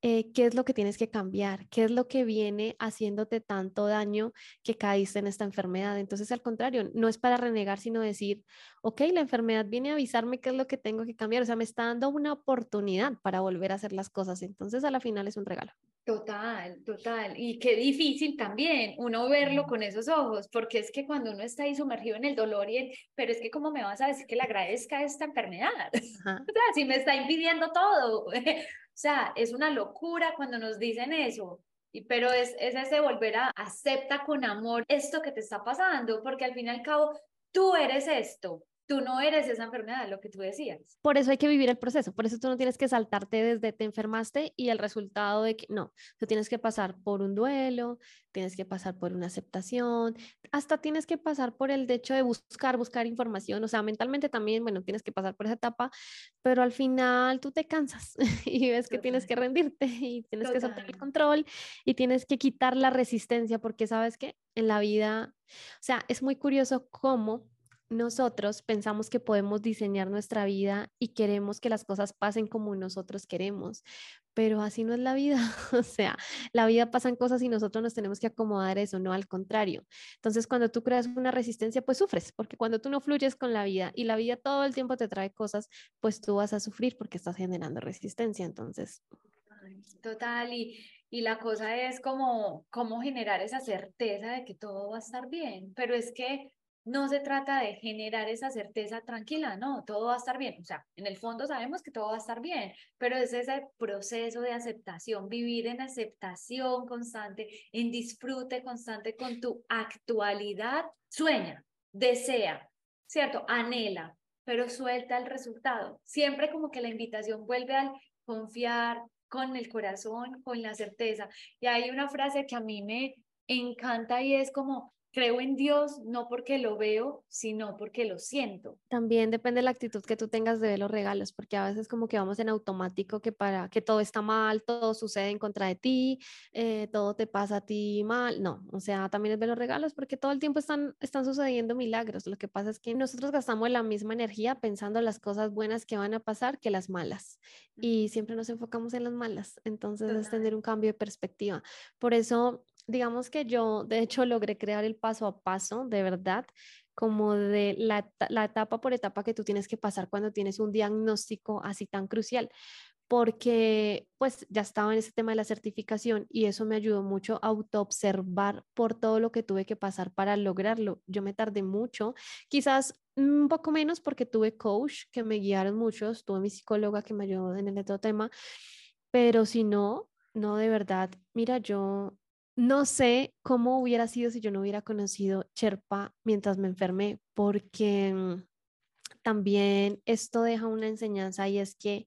Eh, qué es lo que tienes que cambiar, qué es lo que viene haciéndote tanto daño que caíste en esta enfermedad. Entonces, al contrario, no es para renegar, sino decir, ok, la enfermedad viene a avisarme qué es lo que tengo que cambiar, o sea, me está dando una oportunidad para volver a hacer las cosas. Entonces, a la final es un regalo. Total, total. Y qué difícil también uno verlo con esos ojos, porque es que cuando uno está ahí sumergido en el dolor y el, pero es que cómo me vas a decir que le agradezca esta enfermedad? (laughs) o sea, si me está impidiendo todo. (laughs) O sea, es una locura cuando nos dicen eso. Y, pero es, es ese volver a acepta con amor esto que te está pasando, porque al fin y al cabo tú eres esto, tú no eres esa enfermedad, lo que tú decías. Por eso hay que vivir el proceso, por eso tú no tienes que saltarte desde te enfermaste y el resultado de que no, tú tienes que pasar por un duelo, tienes que pasar por una aceptación, hasta tienes que pasar por el hecho de buscar, buscar información, o sea, mentalmente también, bueno, tienes que pasar por esa etapa, pero al final tú te cansas (laughs) y ves que tienes que rendirte y tienes que soltar el control y tienes que quitar la resistencia porque sabes que en la vida, o sea, es muy curioso cómo nosotros pensamos que podemos diseñar nuestra vida y queremos que las cosas pasen como nosotros queremos, pero así no es la vida. (laughs) O sea, la vida pasan cosas y nosotros nos tenemos que acomodar eso, no al contrario. Entonces, cuando tú creas una resistencia, pues sufres, porque cuando tú no fluyes con la vida y la vida todo el tiempo te trae cosas, pues tú vas a sufrir porque estás generando resistencia. Entonces. Total, y, y la cosa es como, cómo generar esa certeza de que todo va a estar bien, pero es que no se trata de generar esa certeza tranquila, no, todo va a estar bien. O sea, en el fondo sabemos que todo va a estar bien, pero es ese proceso de aceptación, vivir en aceptación constante, en disfrute constante con tu actualidad. Sueña, desea, ¿cierto? Anhela, pero suelta el resultado. Siempre como que la invitación vuelve al confiar con el corazón, con la certeza. Y hay una frase que a mí me encanta y es como, creo en Dios no porque lo veo, sino porque lo siento. También depende de la actitud que tú tengas de ver los regalos, porque a veces como que vamos en automático que para que todo está mal, todo sucede en contra de ti, eh, todo te pasa a ti mal. No, o sea, también es ver los regalos porque todo el tiempo están, están sucediendo milagros. Lo que pasa es que nosotros gastamos la misma energía pensando las cosas buenas que van a pasar que las malas y siempre nos enfocamos en las malas. Entonces es tener un cambio de perspectiva. Por eso digamos que yo, de hecho, logré crear el paso a paso, de verdad, como de la, la, etapa por etapa que tú tienes que pasar cuando tienes un diagnóstico así tan crucial, porque pues ya estaba en ese tema de la certificación y eso me ayudó mucho a autoobservar por todo lo que tuve que pasar para lograrlo. Yo me tardé mucho, quizás un poco menos porque tuve coach que me guiaron muchos, tuve mi psicóloga que me ayudó en el otro tema, pero si no, no de verdad, mira, yo no sé cómo hubiera sido si yo no hubiera conocido Sherpa mientras me enfermé, porque mm, también esto deja una enseñanza y es que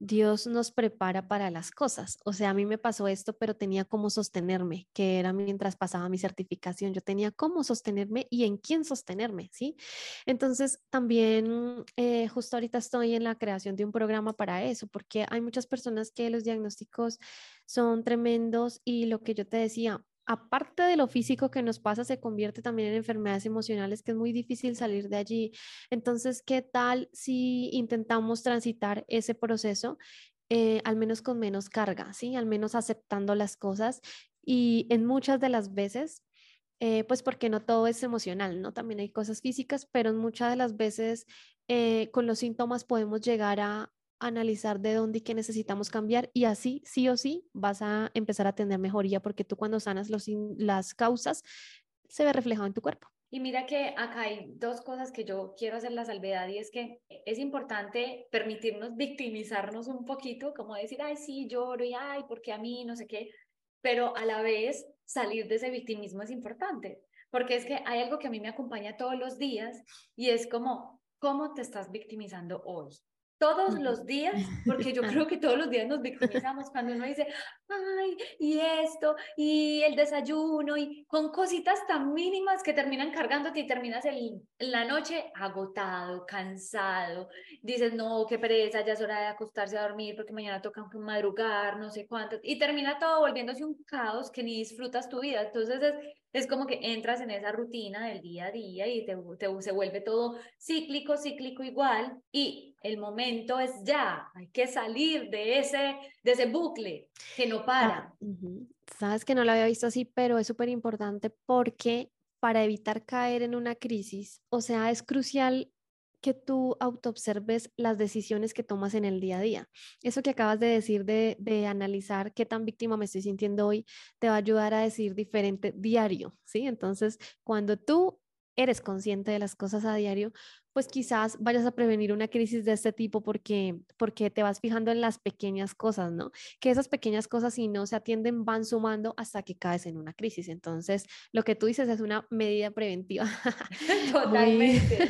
Dios nos prepara para las cosas. O sea, a mí me pasó esto, pero tenía cómo sostenerme, que era mientras pasaba mi certificación, yo tenía cómo sostenerme y en quién sostenerme, ¿sí? Entonces, también eh, justo ahorita estoy en la creación de un programa para eso, porque hay muchas personas que los diagnósticos son tremendos y lo que yo te decía, aparte de lo físico que nos pasa, se convierte también en enfermedades emocionales, que es muy difícil salir de allí. Entonces, ¿qué tal si intentamos transitar ese proceso, eh, al menos con menos carga, ¿sí? Al menos aceptando las cosas y en muchas de las veces eh, pues porque no todo es emocional, ¿no? También hay cosas físicas, pero en muchas de las veces eh, con los síntomas podemos llegar a, analizar de dónde y qué necesitamos cambiar y así, sí o sí, vas a empezar a tener mejoría porque tú cuando sanas los, las causas, se ve reflejado en tu cuerpo. Y mira que acá hay dos cosas que yo quiero hacer la salvedad y es que es importante permitirnos victimizarnos un poquito, como decir, ay, sí, lloro y ay, porque a mí, no sé qué, pero a la vez salir de ese victimismo es importante, porque es que hay algo que a mí me acompaña todos los días y es como, ¿cómo te estás victimizando hoy? Todos los días, (laughs) porque yo creo que todos los días nos victimizamos cuando uno dice, ay, y esto, y el desayuno, y con cositas tan mínimas que terminan cargándote y terminas el, la noche agotado, cansado, dices, no, qué pereza, ya es hora de acostarse a dormir porque mañana toca madrugar, no sé cuánto, y termina todo volviéndose un caos que ni disfrutas tu vida. Entonces es, es como que entras en esa rutina del día a día y te, se vuelve todo cíclico, cíclico igual y el momento es ya, hay que salir de ese, de ese bucle que no para. Sabes que no lo había visto así, pero es súper importante porque para evitar caer en una crisis, o sea, es crucial que tú autoobserves las decisiones que tomas en el día a día. Eso que acabas de decir de, de, analizar qué tan víctima me estoy sintiendo hoy, te va a ayudar a decir diferente diario, ¿sí? Entonces, cuando tú eres consciente de las cosas a diario, pues quizás vayas a prevenir una crisis de este tipo porque, porque te vas fijando en las pequeñas cosas, ¿no? Que esas pequeñas cosas si no se atienden van sumando hasta que caes en una crisis. Entonces, lo que tú dices es una medida preventiva. (laughs) (laughs) Totalmente.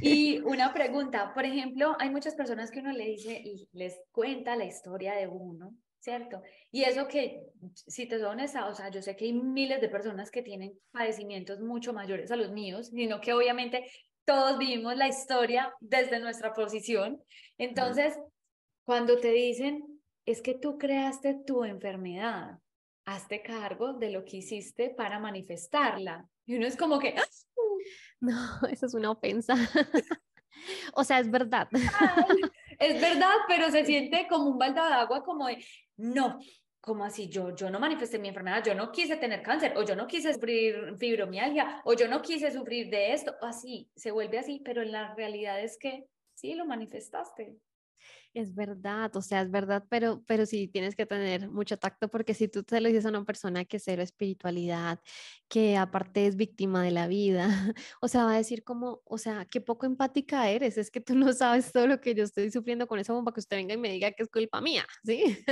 Y una pregunta, por ejemplo, hay muchas personas que uno le dice y les cuenta la historia de uno ¿cierto? Y eso que, si te soy honesta, o sea, yo sé que hay miles de personas que tienen padecimientos mucho mayores a los míos, sino que obviamente todos vivimos la historia desde nuestra posición. Entonces, cuando te dicen, es que tú creaste tu enfermedad, hazte cargo de lo que hiciste para manifestarla. Y uno es como que, ¡Ah! no, (laughs) eso es una ofensa. (laughs) o sea, es verdad. es (laughs) verdad, pero se siente como un balde de agua, como de, no, como así, yo, yo no manifesté mi enfermedad, yo no quise tener cáncer, o yo no quise sufrir fibromialgia, o yo no quise sufrir de esto, así, se vuelve así, pero la realidad es que sí lo manifestaste. Es verdad, o sea, es verdad, pero, pero sí tienes que tener mucho tacto porque si tú te lo dices a una persona que cero espiritualidad, que aparte es víctima de la vida, (laughs) o sea, va a decir como, o sea, qué poco empática eres, es que tú no sabes todo lo que yo estoy sufriendo con esa bomba que usted venga y me diga que es culpa mía, (laughs) ¿sí?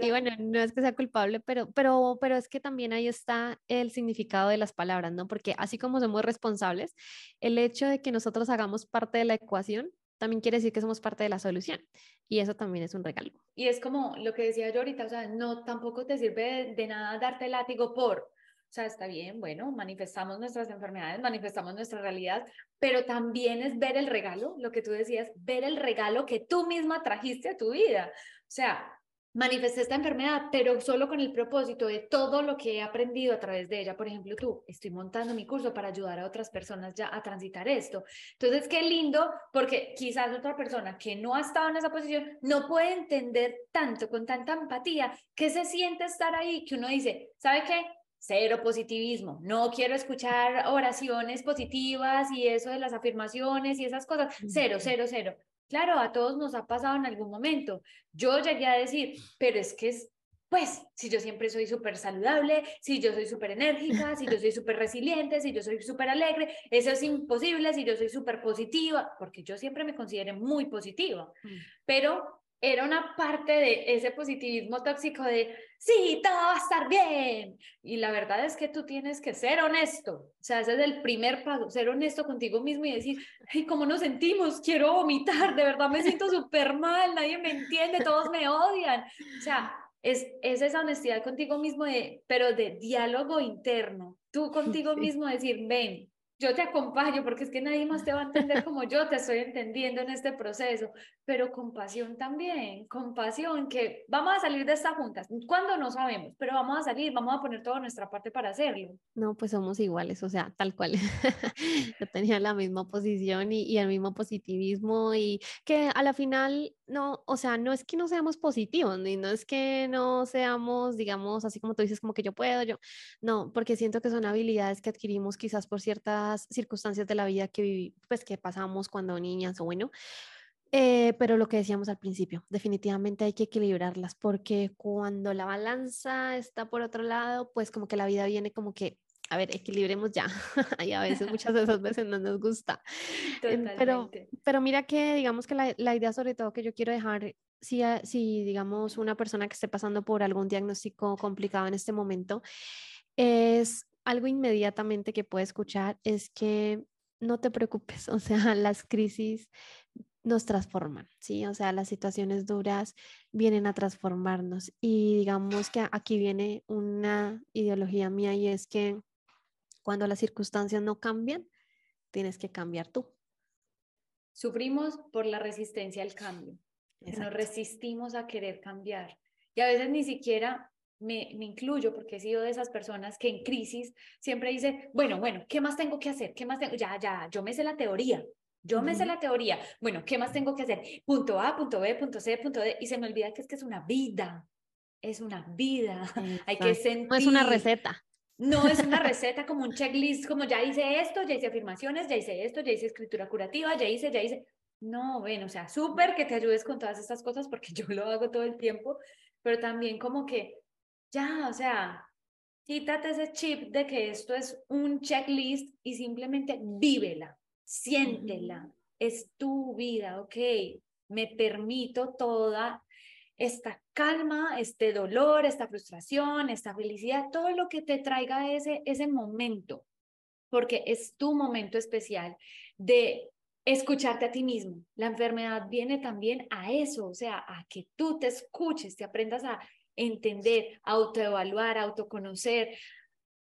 y bueno, no es que sea culpable, pero, pero, pero es que también ahí está el significado de las palabras, ¿no? Porque así como somos responsables, el hecho de que nosotros hagamos parte de la ecuación también quiere decir que somos parte de la solución. Y eso también es un regalo. Y es como lo que decía yo ahorita, o sea, no tampoco te sirve de, nada darte látigo por, o sea, está bien, bueno, manifestamos nuestras enfermedades, manifestamos nuestra realidad, pero también es ver el regalo, lo que tú decías, ver el regalo que tú misma trajiste a tu vida. O sea, manifesté esta enfermedad, pero solo con el propósito de todo lo que he aprendido a través de ella. Por ejemplo, tú, estoy montando mi curso para ayudar a otras personas ya a transitar esto. Entonces, qué lindo, porque quizás otra persona que no ha estado en esa posición no puede entender tanto, con tanta empatía, qué se siente estar ahí, que uno dice, ¿sabe qué? Cero positivismo. No quiero escuchar oraciones positivas y eso de las afirmaciones y esas cosas. Cero, cero, cero. Claro, a todos nos ha pasado en algún momento. Yo llegué a decir, pero es que es, pues, si yo siempre soy súper saludable, si yo soy súper enérgica, si yo soy súper resiliente, si yo soy súper alegre, eso es imposible, si yo soy súper positiva, porque yo siempre me consideré muy positiva. Mm. Pero era una parte de ese positivismo tóxico de, sí, todo va a estar bien. Y la verdad es que tú tienes que ser honesto. O sea, ese es el primer paso, ser honesto contigo mismo y decir, ay, ¿cómo nos sentimos? Quiero vomitar, de verdad me siento súper mal, nadie me entiende, todos me odian. O sea, es, es esa honestidad contigo mismo, de, pero de diálogo interno. Tú contigo mismo decir, ven, yo te acompaño porque es que nadie más te va a entender como yo te estoy entendiendo en este proceso, pero compasión también, compasión, que vamos a salir de esta juntas. ¿Cuándo? No sabemos, pero vamos a salir, vamos a poner toda nuestra parte para hacerlo. No, pues somos iguales, o sea, tal cual. (laughs) yo tenía la misma posición y, y el mismo positivismo y que a la final, no, o sea, no es que no seamos positivos, ni no es que no seamos, digamos, así como tú dices, como que yo puedo, yo, no, porque siento que son habilidades que adquirimos quizás por ciertas circunstancias de la vida que, pues, que pasamos cuando niñas o bueno, eh, pero lo que decíamos al principio, definitivamente hay que equilibrarlas porque cuando la balanza está por otro lado, pues como que la vida viene como que, a ver, equilibremos ya. (laughs) y a veces, muchas de esas veces no nos gusta. (laughs) Pero, pero mira que digamos que la, la idea sobre todo que yo quiero dejar, si, si digamos una persona que esté pasando por algún diagnóstico complicado en este momento, es algo inmediatamente que puede escuchar, es que no te preocupes, (laughs) o sea, las crisis nos transforman, ¿sí? O sea, las situaciones duras vienen a transformarnos y digamos que aquí viene una ideología mía y es que cuando las circunstancias no cambian, tienes que cambiar tú. Sufrimos por la resistencia al cambio. Nos resistimos a querer cambiar. Y a veces ni siquiera me, me, incluyo porque he sido de esas personas que en crisis siempre dice, bueno, bueno, ¿qué más tengo que hacer? ¿Qué más tengo? Ya, ya, yo me sé la teoría, yo me sé la teoría. Bueno, ¿qué más tengo que hacer? Punto A, punto B, punto C, punto D. Y se me olvida que es que es una vida. Es una vida. (laughs) Hay que sentir. No es una receta. No es una (laughs) receta como un checklist, como ya hice esto, ya hice afirmaciones, ya hice esto, ya hice escritura curativa, ya hice, ya hice. No, bueno, o sea, súper que te ayudes con todas estas cosas porque (laughs) yo lo hago todo el tiempo, pero también como que ya, o sea, quítate ese chip de que esto es un checklist y simplemente vívela siéntela, es tu vida, ok, me permito toda esta calma, este dolor, esta frustración, esta felicidad, todo lo que te traiga ese, ese momento, porque es tu momento especial de escucharte a ti mismo. La enfermedad viene también a eso, o sea, a que tú te escuches, te aprendas a entender, autoevaluar, autoconocer.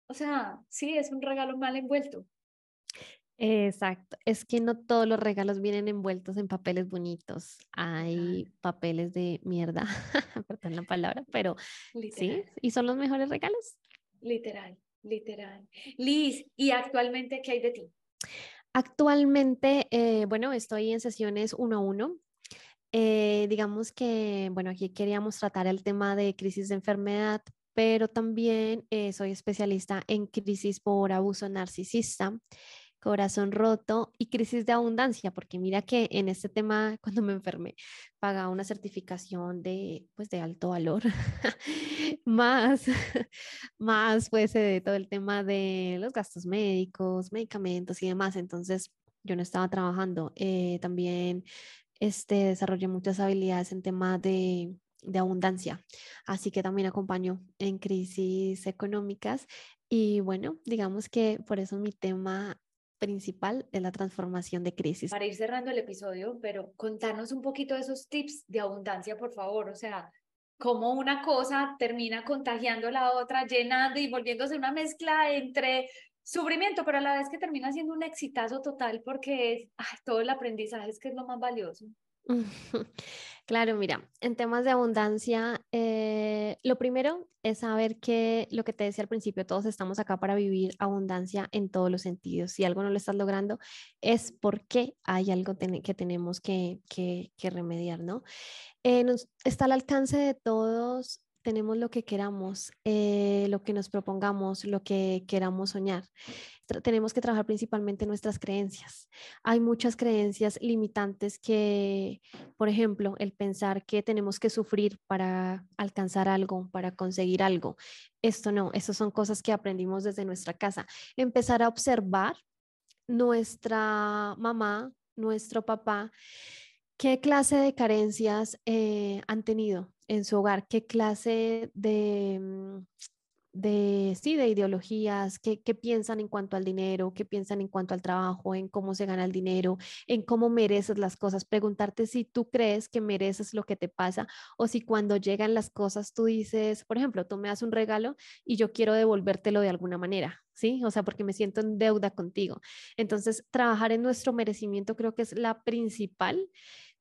O sea, sí, es un regalo mal envuelto. Exacto, es que no todos los regalos vienen envueltos en papeles bonitos, hay papeles de mierda, (laughs) perdón la palabra, pero sí, y son los mejores regalos. Literal, literal. Liz, ¿y actualmente qué hay de ti? Actualmente, eh, bueno, estoy en sesiones uno a uno. Eh, digamos que, bueno, aquí queríamos tratar el tema de crisis de enfermedad, pero también eh, soy especialista en crisis por abuso narcisista corazón roto y crisis de abundancia, porque mira que en este tema, (laughs) cuando me enfermé, pagaba una certificación de, pues, de alto valor, (laughs) más, (laughs) más, pues, de todo el tema de los gastos médicos, medicamentos y demás, entonces yo no estaba trabajando. Eh, también este, desarrollé muchas habilidades en tema de, de abundancia, así que también acompaño en crisis económicas y bueno, digamos que por eso mi tema principal de la transformación de crisis. Para ir cerrando el episodio, pero contarnos un poquito de esos tips de abundancia, por favor. O sea, cómo una cosa termina contagiando a la otra, llenando y volviéndose una mezcla entre sufrimiento, pero a la vez que termina siendo un exitazo total porque todo el aprendizaje es que es lo más valioso. (laughs) Claro, mira, en temas de abundancia, eh, lo primero es saber que lo que te decía al principio, todos estamos acá para vivir abundancia en todos los sentidos. Si algo no lo estás logrando, es porque hay algo que tenemos que, remediar, ¿no? Eh, está al alcance de todos tenemos lo que queramos, eh, lo que nos propongamos, lo que queramos soñar. tenemos que trabajar principalmente nuestras creencias. Hay muchas creencias limitantes que, por ejemplo, el pensar que tenemos que sufrir para alcanzar algo, para conseguir algo. Esto no, eso son cosas que aprendimos desde nuestra casa. Empezar a observar nuestra mamá, nuestro papá, qué clase de carencias eh, han tenido en su hogar, qué clase de, mm, de, sí, de ideologías, qué, qué, piensan en cuanto al dinero, qué piensan en cuanto al trabajo, en cómo se gana el dinero, en cómo mereces las cosas, preguntarte si tú crees que mereces lo que te pasa o si cuando llegan las cosas tú dices, por ejemplo, tú me das un regalo y yo quiero devolvértelo de alguna manera, ¿sí? O sea, porque me siento en deuda contigo. Entonces, trabajar en nuestro merecimiento creo que es la principal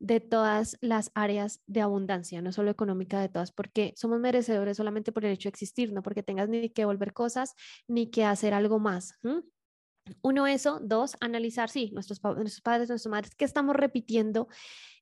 de todas las áreas de abundancia, no solo económica de todas, porque somos merecedores solamente por el hecho de existir, no porque tengas ni que devolver cosas ni que hacer algo más. Uno, eso. Dos, analizar, sí, nuestros, nuestros padres, nuestras madres, qué estamos repitiendo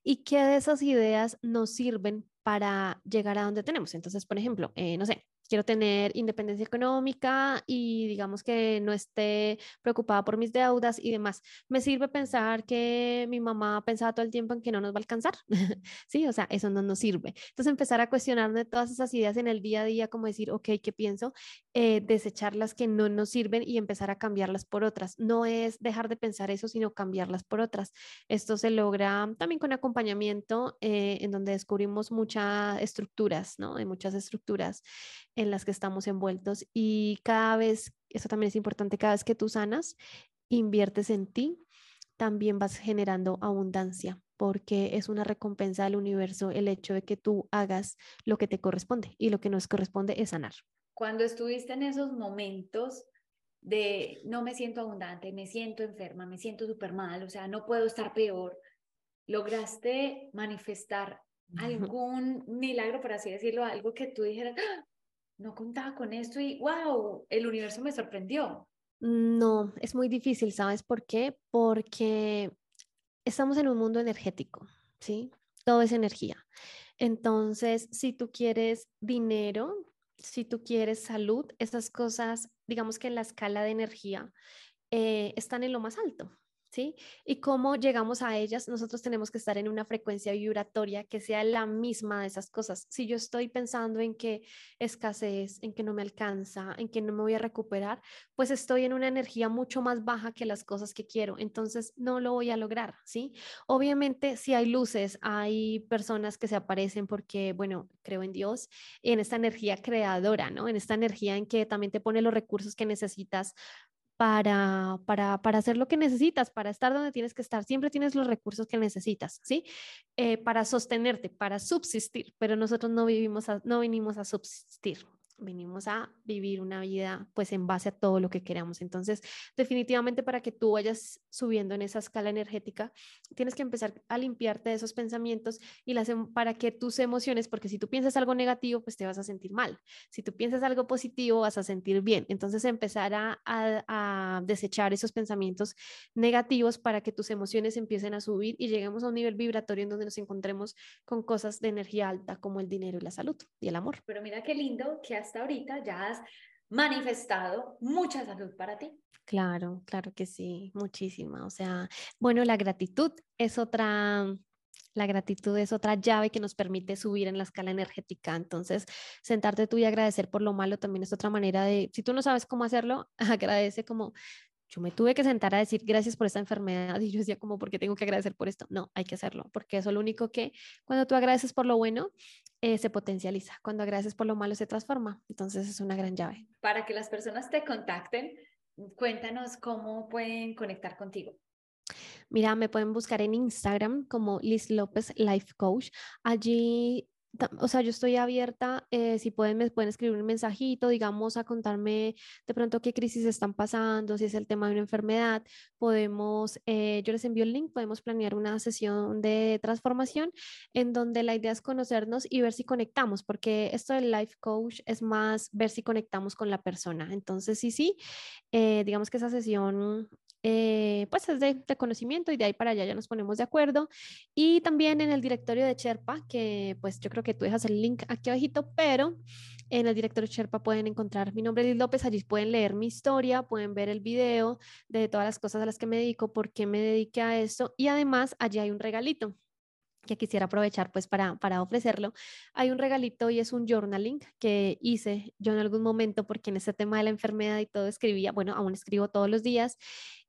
y qué de esas ideas nos sirven para llegar a donde tenemos. Entonces, por ejemplo, eh, no sé, quiero tener independencia económica y digamos que no esté preocupada por mis deudas y demás. Me sirve pensar que mi mamá pensaba todo el tiempo en que no nos va a alcanzar. (laughs) sí, o sea, eso no nos sirve. Entonces empezar a cuestionarme todas esas ideas en el día a día, como decir, ok, ¿qué pienso? Eh, desechar las que no nos sirven y empezar a cambiarlas por otras. No es dejar de pensar eso, sino cambiarlas por otras. Esto se logra también con acompañamiento, eh, en donde descubrimos muchas estructuras, ¿no? Hay muchas estructuras en las que estamos envueltos y cada vez, eso también es importante, cada vez que tú sanas, inviertes en ti, también vas generando abundancia porque es una recompensa del universo el hecho de que tú hagas lo que te corresponde y lo que nos corresponde es sanar. Cuando estuviste en esos momentos de no me siento abundante, me siento enferma, me siento súper mal, o sea, no puedo estar peor, ¿lograste manifestar algún milagro, por así decirlo, algo que tú dijeras, ¡Ah! No contaba con esto y wow, el universo me sorprendió. No, es muy difícil, ¿sabes por qué? Porque estamos en un mundo energético, ¿sí? Todo es energía. Entonces, si tú quieres dinero, si tú quieres salud, esas cosas, digamos que en la escala de energía, eh, están en lo más alto, ¿sí? Y cómo llegamos a ellas, nosotros tenemos que estar en una frecuencia vibratoria que sea la misma de esas cosas. Si yo estoy pensando en que escasez, en que no me alcanza, en que no me voy a recuperar, pues estoy en una energía mucho más baja que las cosas que quiero, entonces no lo voy a lograr, ¿sí? Obviamente si hay luces, hay personas que se aparecen porque, bueno, creo en Dios, en esta energía creadora, ¿no? En esta energía en que también te pone los recursos que necesitas para, para, para, hacer lo que necesitas, para estar donde tienes que estar. Siempre tienes los recursos que necesitas, ¿sí? Eh, para sostenerte, para subsistir, pero nosotros no, vivimos no vinimos a subsistir, venimos a vivir una vida pues en base a todo lo que queramos. Entonces, definitivamente para que tú vayas subiendo en esa escala energética, tienes que empezar a limpiarte de esos pensamientos y las, em, para que tus emociones, porque si tú piensas algo negativo, pues te vas a sentir mal. Si tú piensas algo positivo, vas a sentir bien. Entonces, empezar a, a desechar esos pensamientos negativos para que tus emociones empiecen a subir y lleguemos a un nivel vibratorio en donde nos encontremos con cosas de energía alta como el dinero y la salud y el amor. Pero mira qué lindo que has hasta ahorita ya has manifestado mucha salud para ti. Claro, claro que sí, muchísima. O sea, bueno, la gratitud es otra, la gratitud es otra llave que nos permite subir en la escala energética. Entonces, sentarte tú y agradecer por lo malo también es otra manera de, si tú no sabes cómo hacerlo, (laughs) agradece como yo me tuve que sentar a decir gracias por esta enfermedad y yo decía como, ¿por qué tengo que agradecer por esto? No, hay que hacerlo, porque eso es lo único que cuando tú agradeces por lo bueno, eh, se potencializa. Cuando agradeces por lo malo, se transforma. Entonces es una gran llave. Para que las personas te contacten, cuéntanos cómo pueden conectar contigo. Mira, me pueden buscar en Instagram como Liz López Life Coach. Allí o sea, yo estoy abierta, eh, si pueden, me pueden escribir un mensajito, digamos, a contarme de pronto qué crisis están pasando, si es el tema de una enfermedad, podemos, eh, yo les envío el link, podemos planear una sesión de transformación en donde la idea es conocernos y ver si conectamos, porque esto del life coach es más ver si conectamos con la persona. Entonces, sí, sí, eh, digamos que esa sesión eh, pues es de, conocimiento y de ahí para allá ya nos ponemos de acuerdo. Y también en el directorio de Sherpa, que pues yo creo que tú dejas el link aquí abajito, pero en el directorio Sherpa pueden encontrar mi nombre Liz López, allí pueden leer mi historia, pueden ver el video de todas las cosas a las que me dedico, por qué me dediqué a esto. Y además allí hay un regalito que quisiera aprovechar pues para, para ofrecerlo. Hay un regalito y es un journaling que hice yo en algún momento porque en ese tema de la enfermedad y todo escribía, bueno, aún escribo todos los días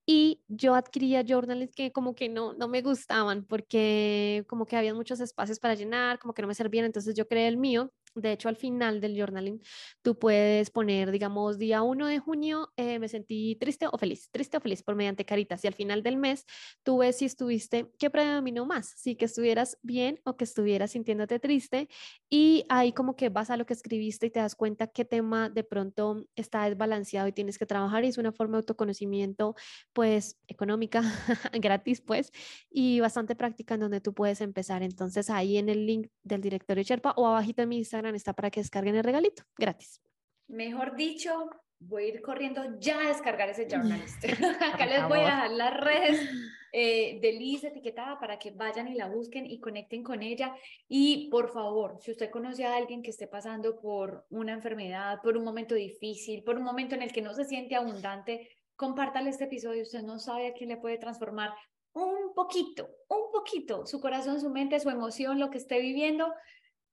y yo adquiría journals que como que no, no me gustaban porque como que había muchos espacios para llenar, como que no me servían, entonces yo creé el mío de hecho, al final del journaling, tú puedes poner, digamos, día 1 de junio, eh, me sentí triste o feliz, triste o feliz por mediante caritas. Y al final del mes, tú ves si estuviste, ¿qué predominó más? Si que estuvieras bien o que estuvieras sintiéndote triste. Y ahí como que vas a lo que escribiste y te das cuenta qué tema de pronto está desbalanceado y tienes que trabajar. Y es una forma de autoconocimiento, pues, económica, (laughs) gratis, pues, y bastante práctica en donde tú puedes empezar. Entonces, ahí en el link del directorio Sherpa o abajito en mi Instagram está para que descarguen el regalito, gratis. Mejor dicho, voy a ir corriendo ya a descargar ese journalist. (laughs) (laughs) Acá les voy a dejar las redes (laughs) eh, de Liz etiquetada para que vayan y la busquen y conecten con ella. Y por favor, si usted conoce a alguien que esté pasando por una enfermedad, por un momento difícil, por un momento en el que no se siente abundante, compártale este episodio. Usted no sabe a quién le puede transformar un poquito, un poquito, su corazón, su mente, su emoción, lo que esté viviendo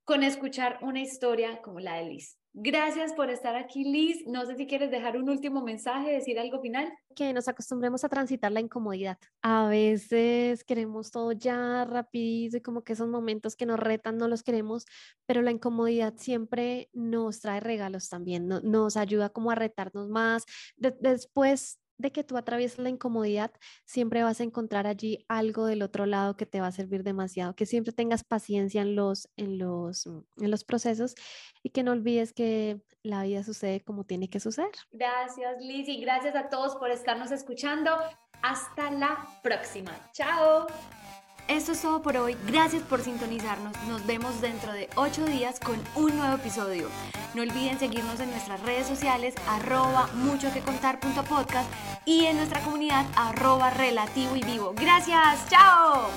con escuchar una historia como la de Liz. Gracias por estar aquí, Liz. No sé si quieres dejar un último mensaje, decir algo final. Que nos acostumbremos a transitar la incomodidad. A veces queremos todo ya rapidito y como que esos momentos que nos retan no los queremos, pero la incomodidad siempre nos trae regalos también, nos ayuda como a retarnos más. después de que tú atraviesas la incomodidad, siempre vas a encontrar allí algo del otro lado que te va a servir demasiado, que siempre tengas paciencia en los, en los, mm, en los procesos y que no olvides que la vida sucede como tiene que suceder. Gracias, Liz, y gracias a todos por estarnos escuchando. Hasta la próxima. Chao. Esto es todo por hoy. Gracias por sintonizarnos. Nos vemos dentro de ocho días con un nuevo episodio. No olviden seguirnos en nuestras redes sociales arroba mucho que y en nuestra comunidad arroba relativo y vivo. Gracias. Chao.